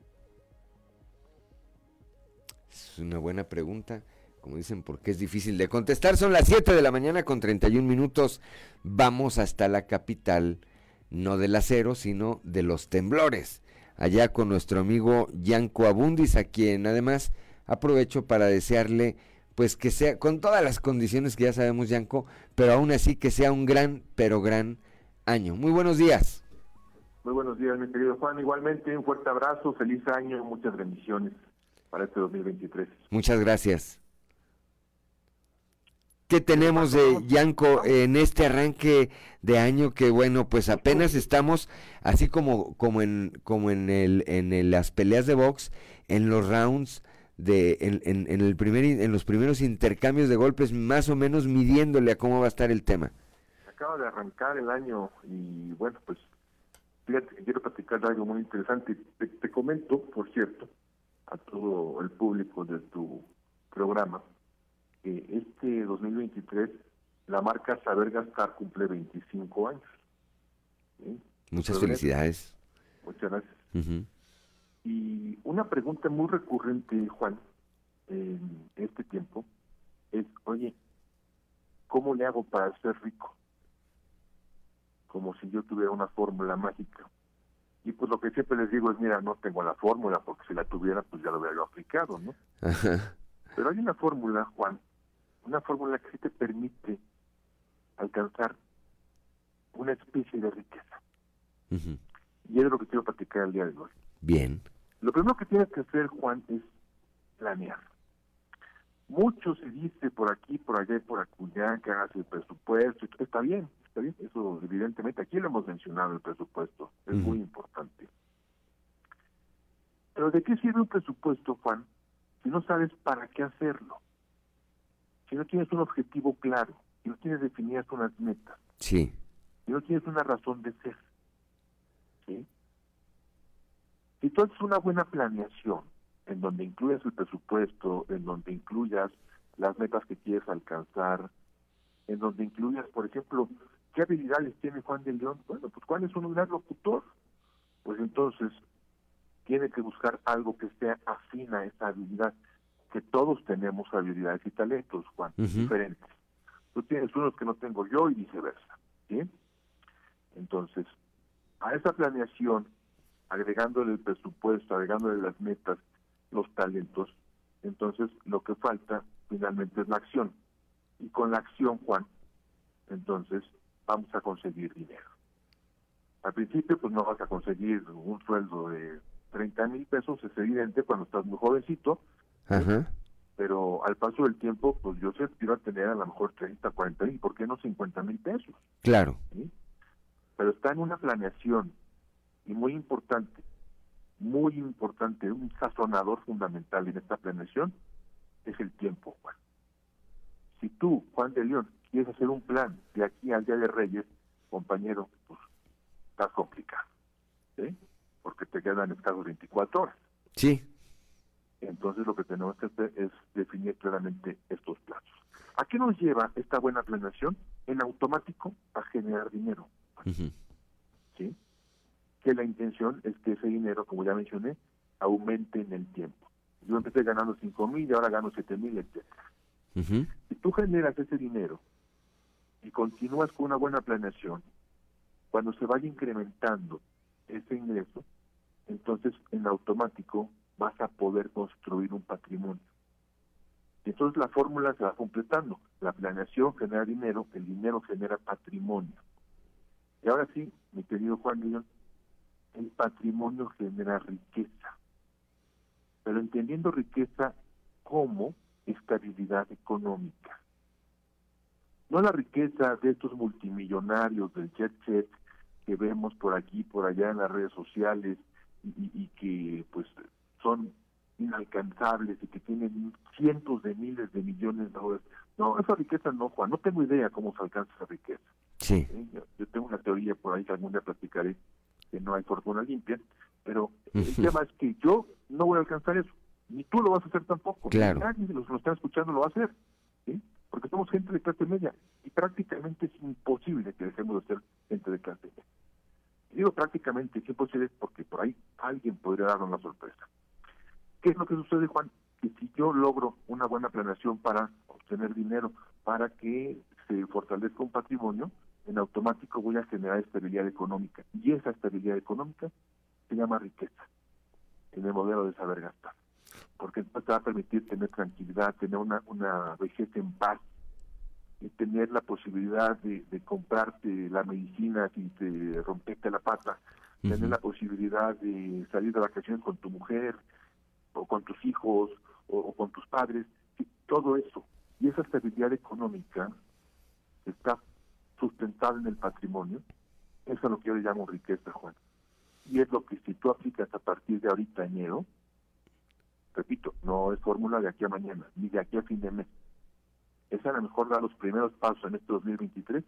Es una buena pregunta. Como dicen, porque es difícil de contestar. Son las 7 de la mañana con 31 minutos. Vamos hasta la capital, no del acero, sino de los temblores. Allá con nuestro amigo Yanko Abundis, a quien además aprovecho para desearle, pues que sea, con todas las condiciones que ya sabemos, Yanko, pero aún así que sea un gran, pero gran año. Muy buenos días. Muy buenos días, mi querido Juan. Igualmente, un fuerte abrazo, feliz año, muchas bendiciones para este 2023. Muchas gracias. ¿Qué tenemos de Yanko en este arranque de año que bueno, pues apenas estamos así como como en como en el en las peleas de box, en los rounds de en, en, el primer en los primeros intercambios de golpes más o menos midiéndole a cómo va a estar el tema. Acaba de arrancar el año y bueno, pues fíjate quiero platicar algo muy interesante. te comento, por cierto, a todo el público de tu programa que este 2023 la marca Saber Gastar cumple 25 años. Muchas felicidades. Muchas gracias. Y una pregunta muy recurrente, Juan, en este tiempo es, oye, ¿cómo le hago para ser rico? Como si yo tuviera una fórmula mágica. Y pues lo que siempre les digo es, mira, no tengo la fórmula, porque si la tuviera, pues ya lo hubiera aplicado, ¿no? Pero hay una fórmula, Juan, una fórmula que sí te permite alcanzar una especie de riqueza. Y es lo que quiero platicar el día de hoy. Bien. Lo primero que tienes que hacer, Juan, es planear. Mucho se dice por aquí, por allá y por acullá que hagas el presupuesto. Está bien, eso evidentemente aquí lo hemos mencionado el presupuesto, es muy importante. Pero ¿de qué sirve un presupuesto, Juan, si no sabes para qué hacerlo? Si no tienes un objetivo claro, si no tienes definidas unas metas. Sí. Si no tienes una razón de ser. ¿Sí? Si tú haces una buena planeación, en donde incluyas el presupuesto, en donde incluyas las metas que quieres alcanzar, en donde incluyas, por ejemplo, ¿Qué habilidades tiene Juan de León? Bueno, pues Juan es un gran locutor. Pues entonces tiene que buscar algo que sea afín a esa habilidad. que todos tenemos habilidades y talentos, Juan, diferentes. Tú tienes unos que no tengo yo y viceversa. ¿sí? Entonces, a esa planeación, agregándole el presupuesto, agregándole las metas, los talentos, entonces lo que falta finalmente es la acción. Y con la acción, Juan, entonces vamos a conseguir dinero. Al principio, pues no vas a conseguir un sueldo de 30 mil pesos, es evidente cuando estás muy jovencito, pero al paso del tiempo, pues yo sí quiero tener a lo mejor 30, 40 mil, ¿por qué no 50 mil pesos? Claro. Pero está en una planeación y muy importante, muy importante, un sazonador fundamental en esta planeación es el tiempo, Juan. Si tú, Juan de León, quieres hacer un plan de aquí al Día de Reyes, compañero, pues estás complicado, ¿sí? Porque te quedan escasos 24 horas. Sí. Entonces lo que tenemos que hacer es definir claramente estos plazos. ¿A qué nos lleva esta buena planeación? En automático a generar dinero. ¿Sí? Que la intención es que ese dinero, como ya mencioné, aumente en el tiempo. Yo empecé ganando 5 mil y ahora gano 7 mil, etc. Si tú generas ese dinero y continúas con una buena planeación, cuando se vaya incrementando ese ingreso, entonces en automático vas a poder construir un patrimonio. Entonces la fórmula se va completando. La planeación genera dinero, el dinero genera patrimonio. Y ahora sí, mi querido Juan León, el patrimonio genera riqueza. Pero entendiendo riqueza como estabilidad económica. No la riqueza de estos multimillonarios del jet set que vemos por aquí, por allá en las redes sociales y, y que pues son inalcanzables y que tienen cientos de miles de millones de dólares. No, esa riqueza no, Juan. No tengo idea cómo se alcanza esa riqueza. Sí. Yo, tengo una teoría por ahí que algún día platicaré que no hay fortuna limpia, pero el tema es que yo no voy a alcanzar eso. Ni tú lo vas a hacer tampoco. Claro. Nadie de los que lo están escuchando lo va a hacer. Porque somos gente de clase media y prácticamente es imposible que dejemos de ser gente de clase media. digo prácticamente es imposible porque por ahí alguien podría darnos la sorpresa. ¿Qué es lo que sucede, Juan? Que si yo logro una buena planeación para obtener dinero, para que se fortalezca un patrimonio, en automático voy a generar estabilidad económica. Y esa estabilidad económica se llama riqueza, en el modelo de saber gastar. Porque entonces te va a permitir tener tranquilidad, tener una, una vejez en paz, y tener la posibilidad de, comprarte la medicina si te rompiste la pata, tener la posibilidad de salir de vacaciones con tu mujer, o con tus hijos o, con tus padres, todo eso. Y esa estabilidad económica está sustentada en el patrimonio, eso es lo que yo le llamo riqueza, Juan. Y es lo que si tú aplicas a partir de ahorita enero, repito, no es fórmula de aquí a mañana, ni de aquí a fin de mes. Es a lo mejor dar los primeros pasos en este 2023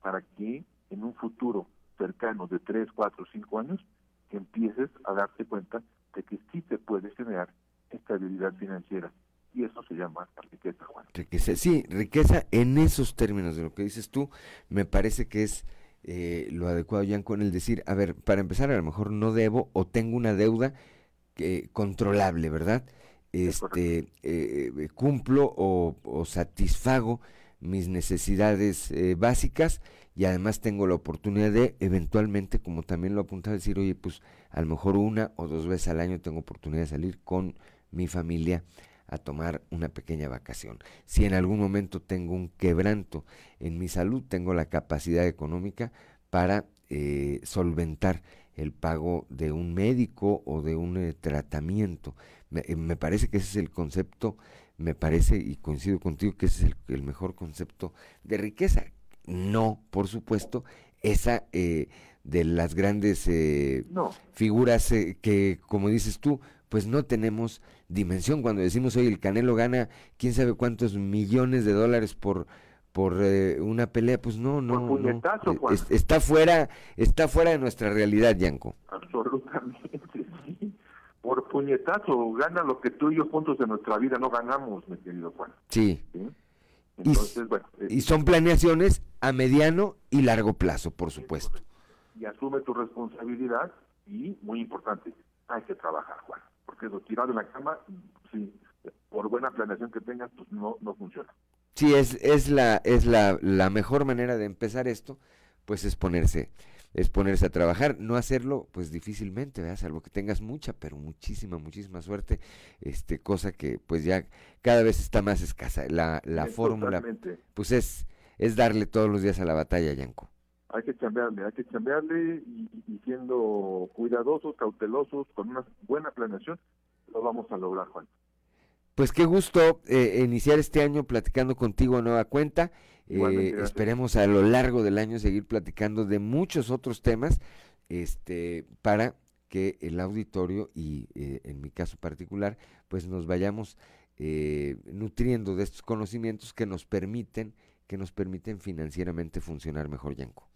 para que en un futuro cercano de 3, 4, 5 años, empieces a darte cuenta de que sí se puede generar estabilidad financiera. Y eso se llama riqueza, Juan. Riqueza, sí, riqueza en esos términos de lo que dices tú, me parece que es eh, lo adecuado, ya con el decir, a ver, para empezar, a lo mejor no debo o tengo una deuda que, controlable, ¿verdad? Este, eh, cumplo o, o, satisfago mis necesidades eh, básicas y además tengo la oportunidad de eventualmente, como también lo apuntaba, decir, oye, pues a lo mejor una o dos veces al año tengo oportunidad de salir con mi familia a tomar una pequeña vacación. Si en algún momento tengo un quebranto en mi salud, tengo la capacidad económica para eh, solventar el pago de un médico o de un eh, tratamiento. Eh, me, parece que ese es el concepto, me parece y coincido contigo que ese es el, el mejor concepto de riqueza no, por supuesto, esa eh, de las grandes eh, figuras eh, que, como dices tú, pues no tenemos dimensión. Cuando decimos hoy el Canelo gana quién sabe cuántos millones de dólares por por una pelea, pues no, no, no. está fuera, está fuera de nuestra realidad, Yanko. Absolutamente, sí. Por puñetazo gana lo que tú y yo juntos en nuestra vida no ganamos, mi querido Juan. ¿Sí? Eh, y, son planeaciones a mediano y largo plazo, por supuesto. Y asume tu responsabilidad y, muy importante, hay que trabajar, Juan. Porque lo tirado en la cama, sí, por buena planeación que tengas, pues no, no funciona. Sí, es, es, la, es la, la mejor manera de empezar esto, pues es ponerse, es ponerse a trabajar, no hacerlo, pues difícilmente, ¿verdad? salvo que tengas mucha, pero muchísima, muchísima suerte, este, cosa que pues ya cada vez está más escasa. La, la fórmula, pues es, es darle todos los días a la batalla, Yanko. Hay que cambiarle, hay que cambiarle y, y siendo cuidadosos, cautelosos, con una buena planeación, lo vamos a lograr, Juan. Pues qué gusto eh, iniciar este año platicando contigo a nueva cuenta. Eh, esperemos a lo largo del año seguir platicando de muchos otros temas este, para que el auditorio y eh, en mi caso particular pues nos vayamos nutriendo de estos conocimientos que nos permiten que nos permiten financieramente funcionar mejor, Yanko.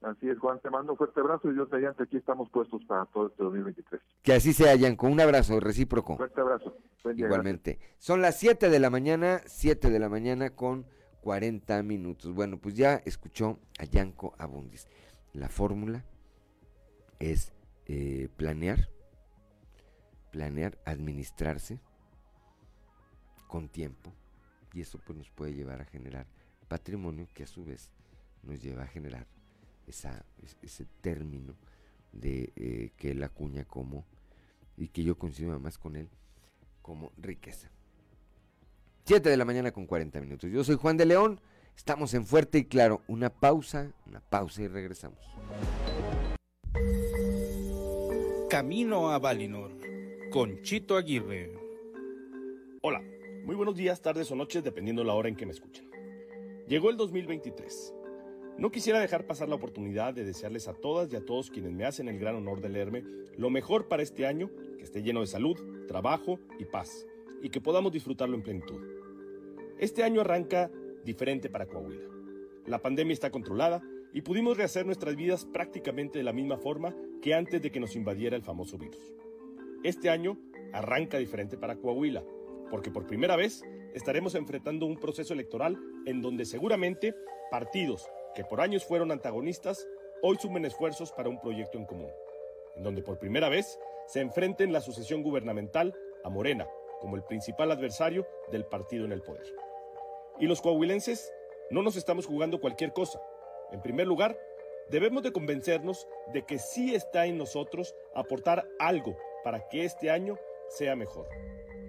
Así es, Juan, te mando un fuerte abrazo y Dios mediante aquí estamos puestos para todo este 2023. Que así sea, Yanko. Un abrazo recíproco. Fuerte abrazo. Igualmente. Son las 7 de la mañana, 7 de la mañana con 40 minutos. Bueno, pues ya escuchó a Yanko Abundis. La fórmula es eh, planear, planear, administrarse con tiempo. Y eso pues nos puede llevar a generar patrimonio que a su vez nos lleva a generar esa, ese término de eh, que él acuña como, y que yo coincido más con él, como riqueza. 7 de la mañana con 40 minutos. Yo soy Juan de León, estamos en Fuerte y Claro. Una pausa, una pausa y regresamos. Camino a Valinor, con Chito Aguirre. Hola, muy buenos días, tardes o noches, dependiendo la hora en que me escuchen. Llegó el 2023 no quisiera dejar pasar la oportunidad de desearles a todas y a todos quienes me hacen el gran honor de leerme lo mejor para este año, esté lleno de salud, trabajo y paz, y que podamos disfrutarlo en plenitud. Este año arranca diferente para Coahuila. La pandemia está controlada y pudimos rehacer nuestras vidas prácticamente de la misma forma que antes de que nos invadiera el famoso virus. Este año arranca diferente para Coahuila, porque por primera vez estaremos enfrentando un proceso electoral en donde seguramente partidos, que por años fueron antagonistas, hoy sumen esfuerzos para un proyecto en común, en donde por primera vez se enfrenten la sucesión gubernamental a Morena como el principal adversario del partido en el poder. Y los coahuilenses no nos estamos jugando cualquier cosa. En primer lugar, debemos de convencernos de que sí está en nosotros aportar algo para que este año sea mejor.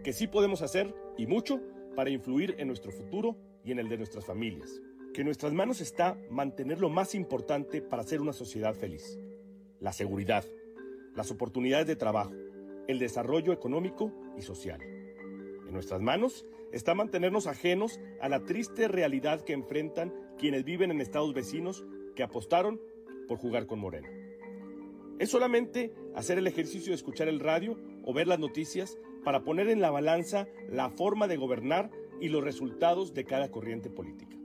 Que sí podemos hacer, y mucho, para influir en nuestro futuro y en el de nuestras familias que en nuestras manos está mantener lo más importante para ser una sociedad feliz. La seguridad, las oportunidades de trabajo, el desarrollo económico y social. En nuestras manos está mantenernos ajenos a la triste realidad que enfrentan quienes viven en estados vecinos que apostaron por jugar con Morena. Es solamente hacer el ejercicio de escuchar el radio o ver las noticias para poner en la balanza la forma de gobernar y los resultados de cada corriente política.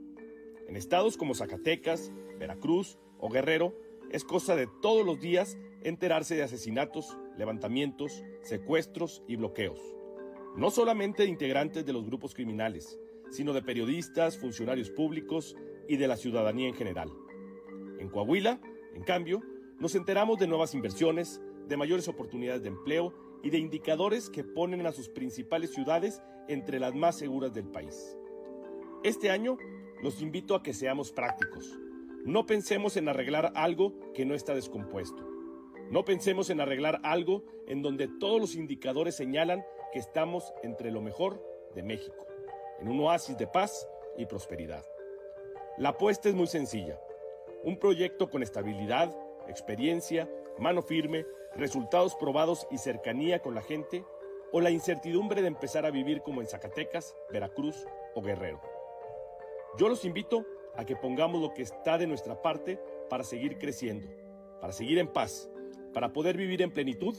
En estados como Zacatecas, Veracruz o Guerrero, es cosa de todos los días enterarse de asesinatos, levantamientos, secuestros y bloqueos. No solamente de integrantes de los grupos criminales, sino de periodistas, funcionarios públicos y de la ciudadanía en general. En Coahuila, en cambio, nos enteramos de nuevas inversiones, de mayores oportunidades de empleo y de indicadores que ponen a sus principales ciudades entre las más seguras del país. Este año los invito a que seamos prácticos. No pensemos en arreglar algo que no está descompuesto. No pensemos en arreglar algo en donde todos los indicadores señalan que estamos entre lo mejor de México, en un oasis de paz y prosperidad. La apuesta es muy sencilla. Un proyecto con estabilidad, experiencia, mano firme, resultados probados y cercanía con la gente, o la incertidumbre de empezar a vivir como en Zacatecas, Veracruz o Guerrero. Yo los invito a que pongamos lo que está de nuestra parte para seguir creciendo, para seguir en paz, para poder vivir en plenitud.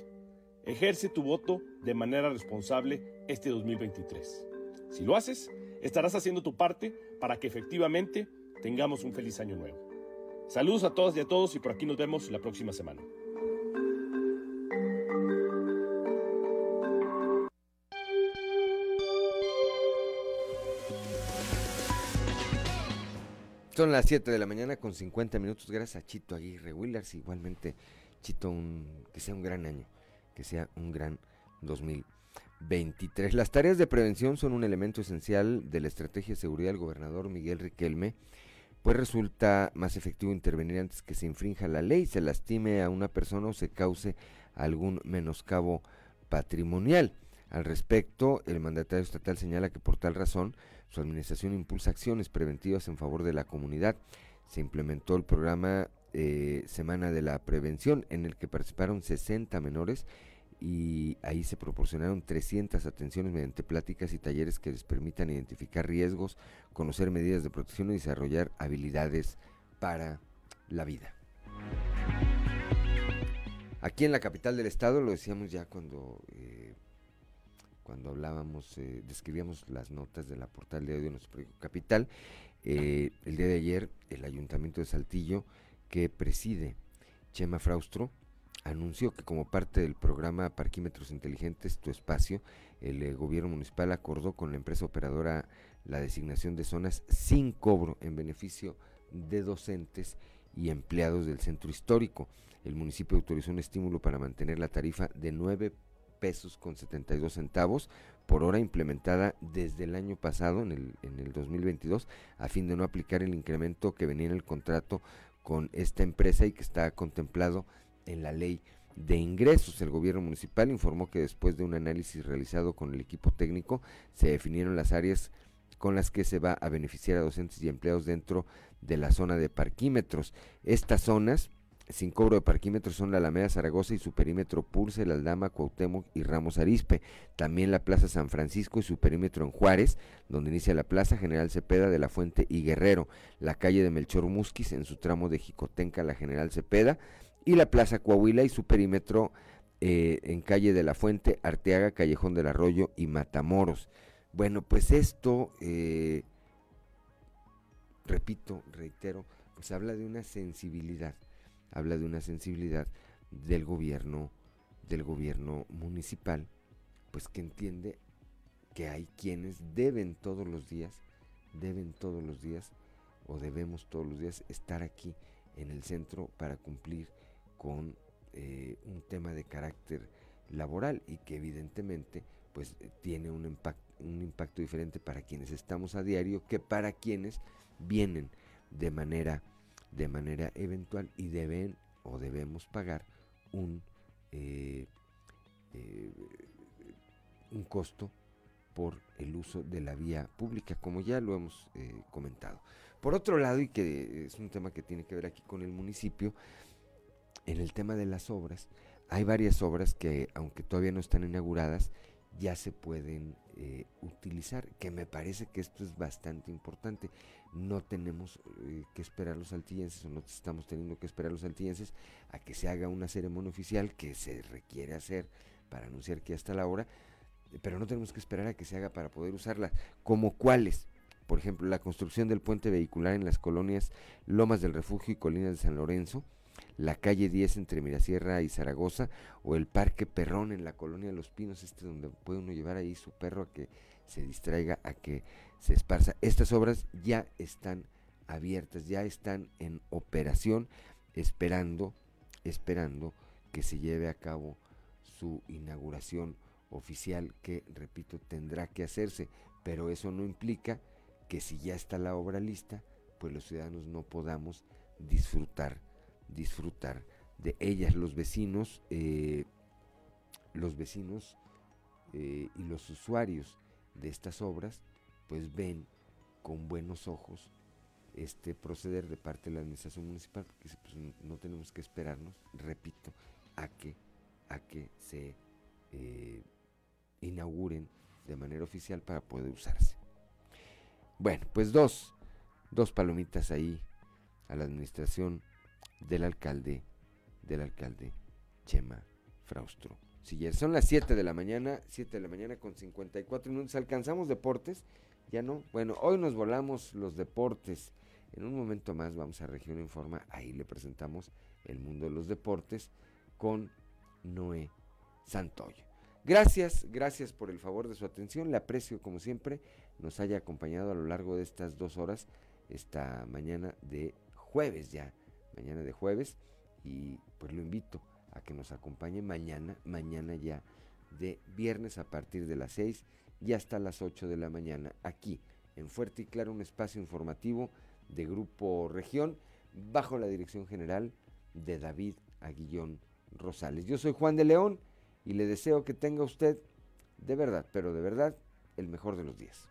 Ejerce tu voto de manera responsable este 2023. Si lo haces, estarás haciendo tu parte para que efectivamente tengamos un feliz año nuevo. Saludos a todas y a todos y por aquí nos vemos la próxima semana. Son las 7 de la mañana con 50 minutos. Gracias a Chito Aguirre Willers. Igualmente, Que sea un gran año, que sea un gran 2023. 23. Las tareas de prevención son un elemento esencial de la estrategia de seguridad del gobernador Miguel Riquelme, pues resulta más efectivo intervenir antes que se infrinja la ley, se lastime a una persona o se cause algún menoscabo patrimonial. Al respecto, el mandatario estatal señala que por tal razón su administración impulsa acciones preventivas en favor de la comunidad. Se implementó el programa eh, Semana de la Prevención en el que participaron 60 menores y ahí se proporcionaron 300 atenciones mediante pláticas y talleres que les permitan identificar riesgos, conocer medidas de protección y desarrollar habilidades para la vida. Aquí en la capital del estado, lo decíamos ya cuando, eh, cuando hablábamos, eh, describíamos las notas de la portal de audio de nuestro capital, eh, el día de ayer el ayuntamiento de Saltillo que preside Chema Fraustro, anunció que como parte del programa Parquímetros Inteligentes Tu Espacio, el eh, gobierno municipal acordó con la empresa operadora la designación de zonas sin cobro en beneficio de docentes y empleados del centro histórico. El municipio autorizó un estímulo para mantener la tarifa de 9 pesos con 72 centavos por hora implementada desde el año pasado, en el, en el 2022, a fin de no aplicar el incremento que venía en el contrato con esta empresa y que está contemplado en la ley de ingresos. El gobierno municipal informó que después de un análisis realizado con el equipo técnico se definieron las áreas con las que se va a beneficiar a docentes y empleados dentro de la zona de parquímetros. Estas zonas sin cobro de parquímetros son la Alameda Zaragoza y su perímetro Pulse, la Aldama, Cuauhtémoc y Ramos Arispe. También la Plaza San Francisco y su perímetro en Juárez, donde inicia la Plaza General Cepeda de la Fuente y Guerrero. La calle de Melchor Musquis en su tramo de Jicotenca, la General Cepeda y la Plaza Coahuila y su perímetro eh, en calle de la Fuente, Arteaga, Callejón del Arroyo y Matamoros. Bueno, pues esto, eh, repito, reitero, pues habla de una sensibilidad, habla de una sensibilidad del gobierno, del gobierno municipal, pues que entiende que hay quienes deben todos los días, deben todos los días, o debemos todos los días estar aquí en el centro para cumplir con eh, un tema de carácter laboral y que evidentemente pues eh, tiene un un impacto diferente para quienes estamos a diario que para quienes vienen de manera de manera eventual y deben o debemos pagar un eh, un costo por el uso de la vía pública, como ya lo hemos comentado. Por otro lado, y que es un tema que tiene que ver aquí con el municipio, en el tema de las obras, hay varias obras que, aunque todavía no están inauguradas, ya se pueden eh, utilizar, que me parece que esto es bastante importante. No tenemos eh, que esperar los saltillenses, o no estamos teniendo que esperar los saltillenses a que se haga una ceremonia oficial que se requiere hacer para anunciar que ya está la hora, pero no tenemos que esperar a que se haga para poder usarla. ¿Como cuáles? Por ejemplo, la construcción del puente vehicular en las colonias Lomas del Refugio y Colinas de San Lorenzo, la calle 10 entre Mirasierra y Zaragoza o el Parque Perrón en la colonia de Los Pinos, este donde puede uno llevar ahí su perro a que se distraiga, a que se esparza. Estas obras ya están abiertas, ya están en operación, esperando, esperando que se lleve a cabo su inauguración oficial que, repito, tendrá que hacerse, pero eso no implica que si ya está la obra lista, pues los ciudadanos no podamos disfrutar disfrutar de ellas. Los vecinos, eh, los vecinos eh, y los usuarios de estas obras, pues ven con buenos ojos este proceder de parte de la administración municipal, porque pues, no tenemos que esperarnos, repito, a que, a que se eh, inauguren de manera oficial para poder usarse. Bueno, pues dos, dos palomitas ahí a la administración del alcalde, del alcalde Chema Fraustro. Si ya son las 7 de la mañana, 7 de la mañana con 54 minutos, alcanzamos deportes, ya no. Bueno, hoy nos volamos los deportes. En un momento más vamos a Región Informa, ahí le presentamos el mundo de los deportes con Noé Santoyo. Gracias, gracias por el favor de su atención, le aprecio como siempre, nos haya acompañado a lo largo de estas dos horas, esta mañana de jueves ya mañana de jueves y pues lo invito a que nos acompañe mañana, mañana ya de viernes a partir de las 6 y hasta las 8 de la mañana, aquí en Fuerte y Claro, un espacio informativo de Grupo Región, bajo la dirección general de David Aguillón Rosales. Yo soy Juan de León y le deseo que tenga usted, de verdad, pero de verdad, el mejor de los días.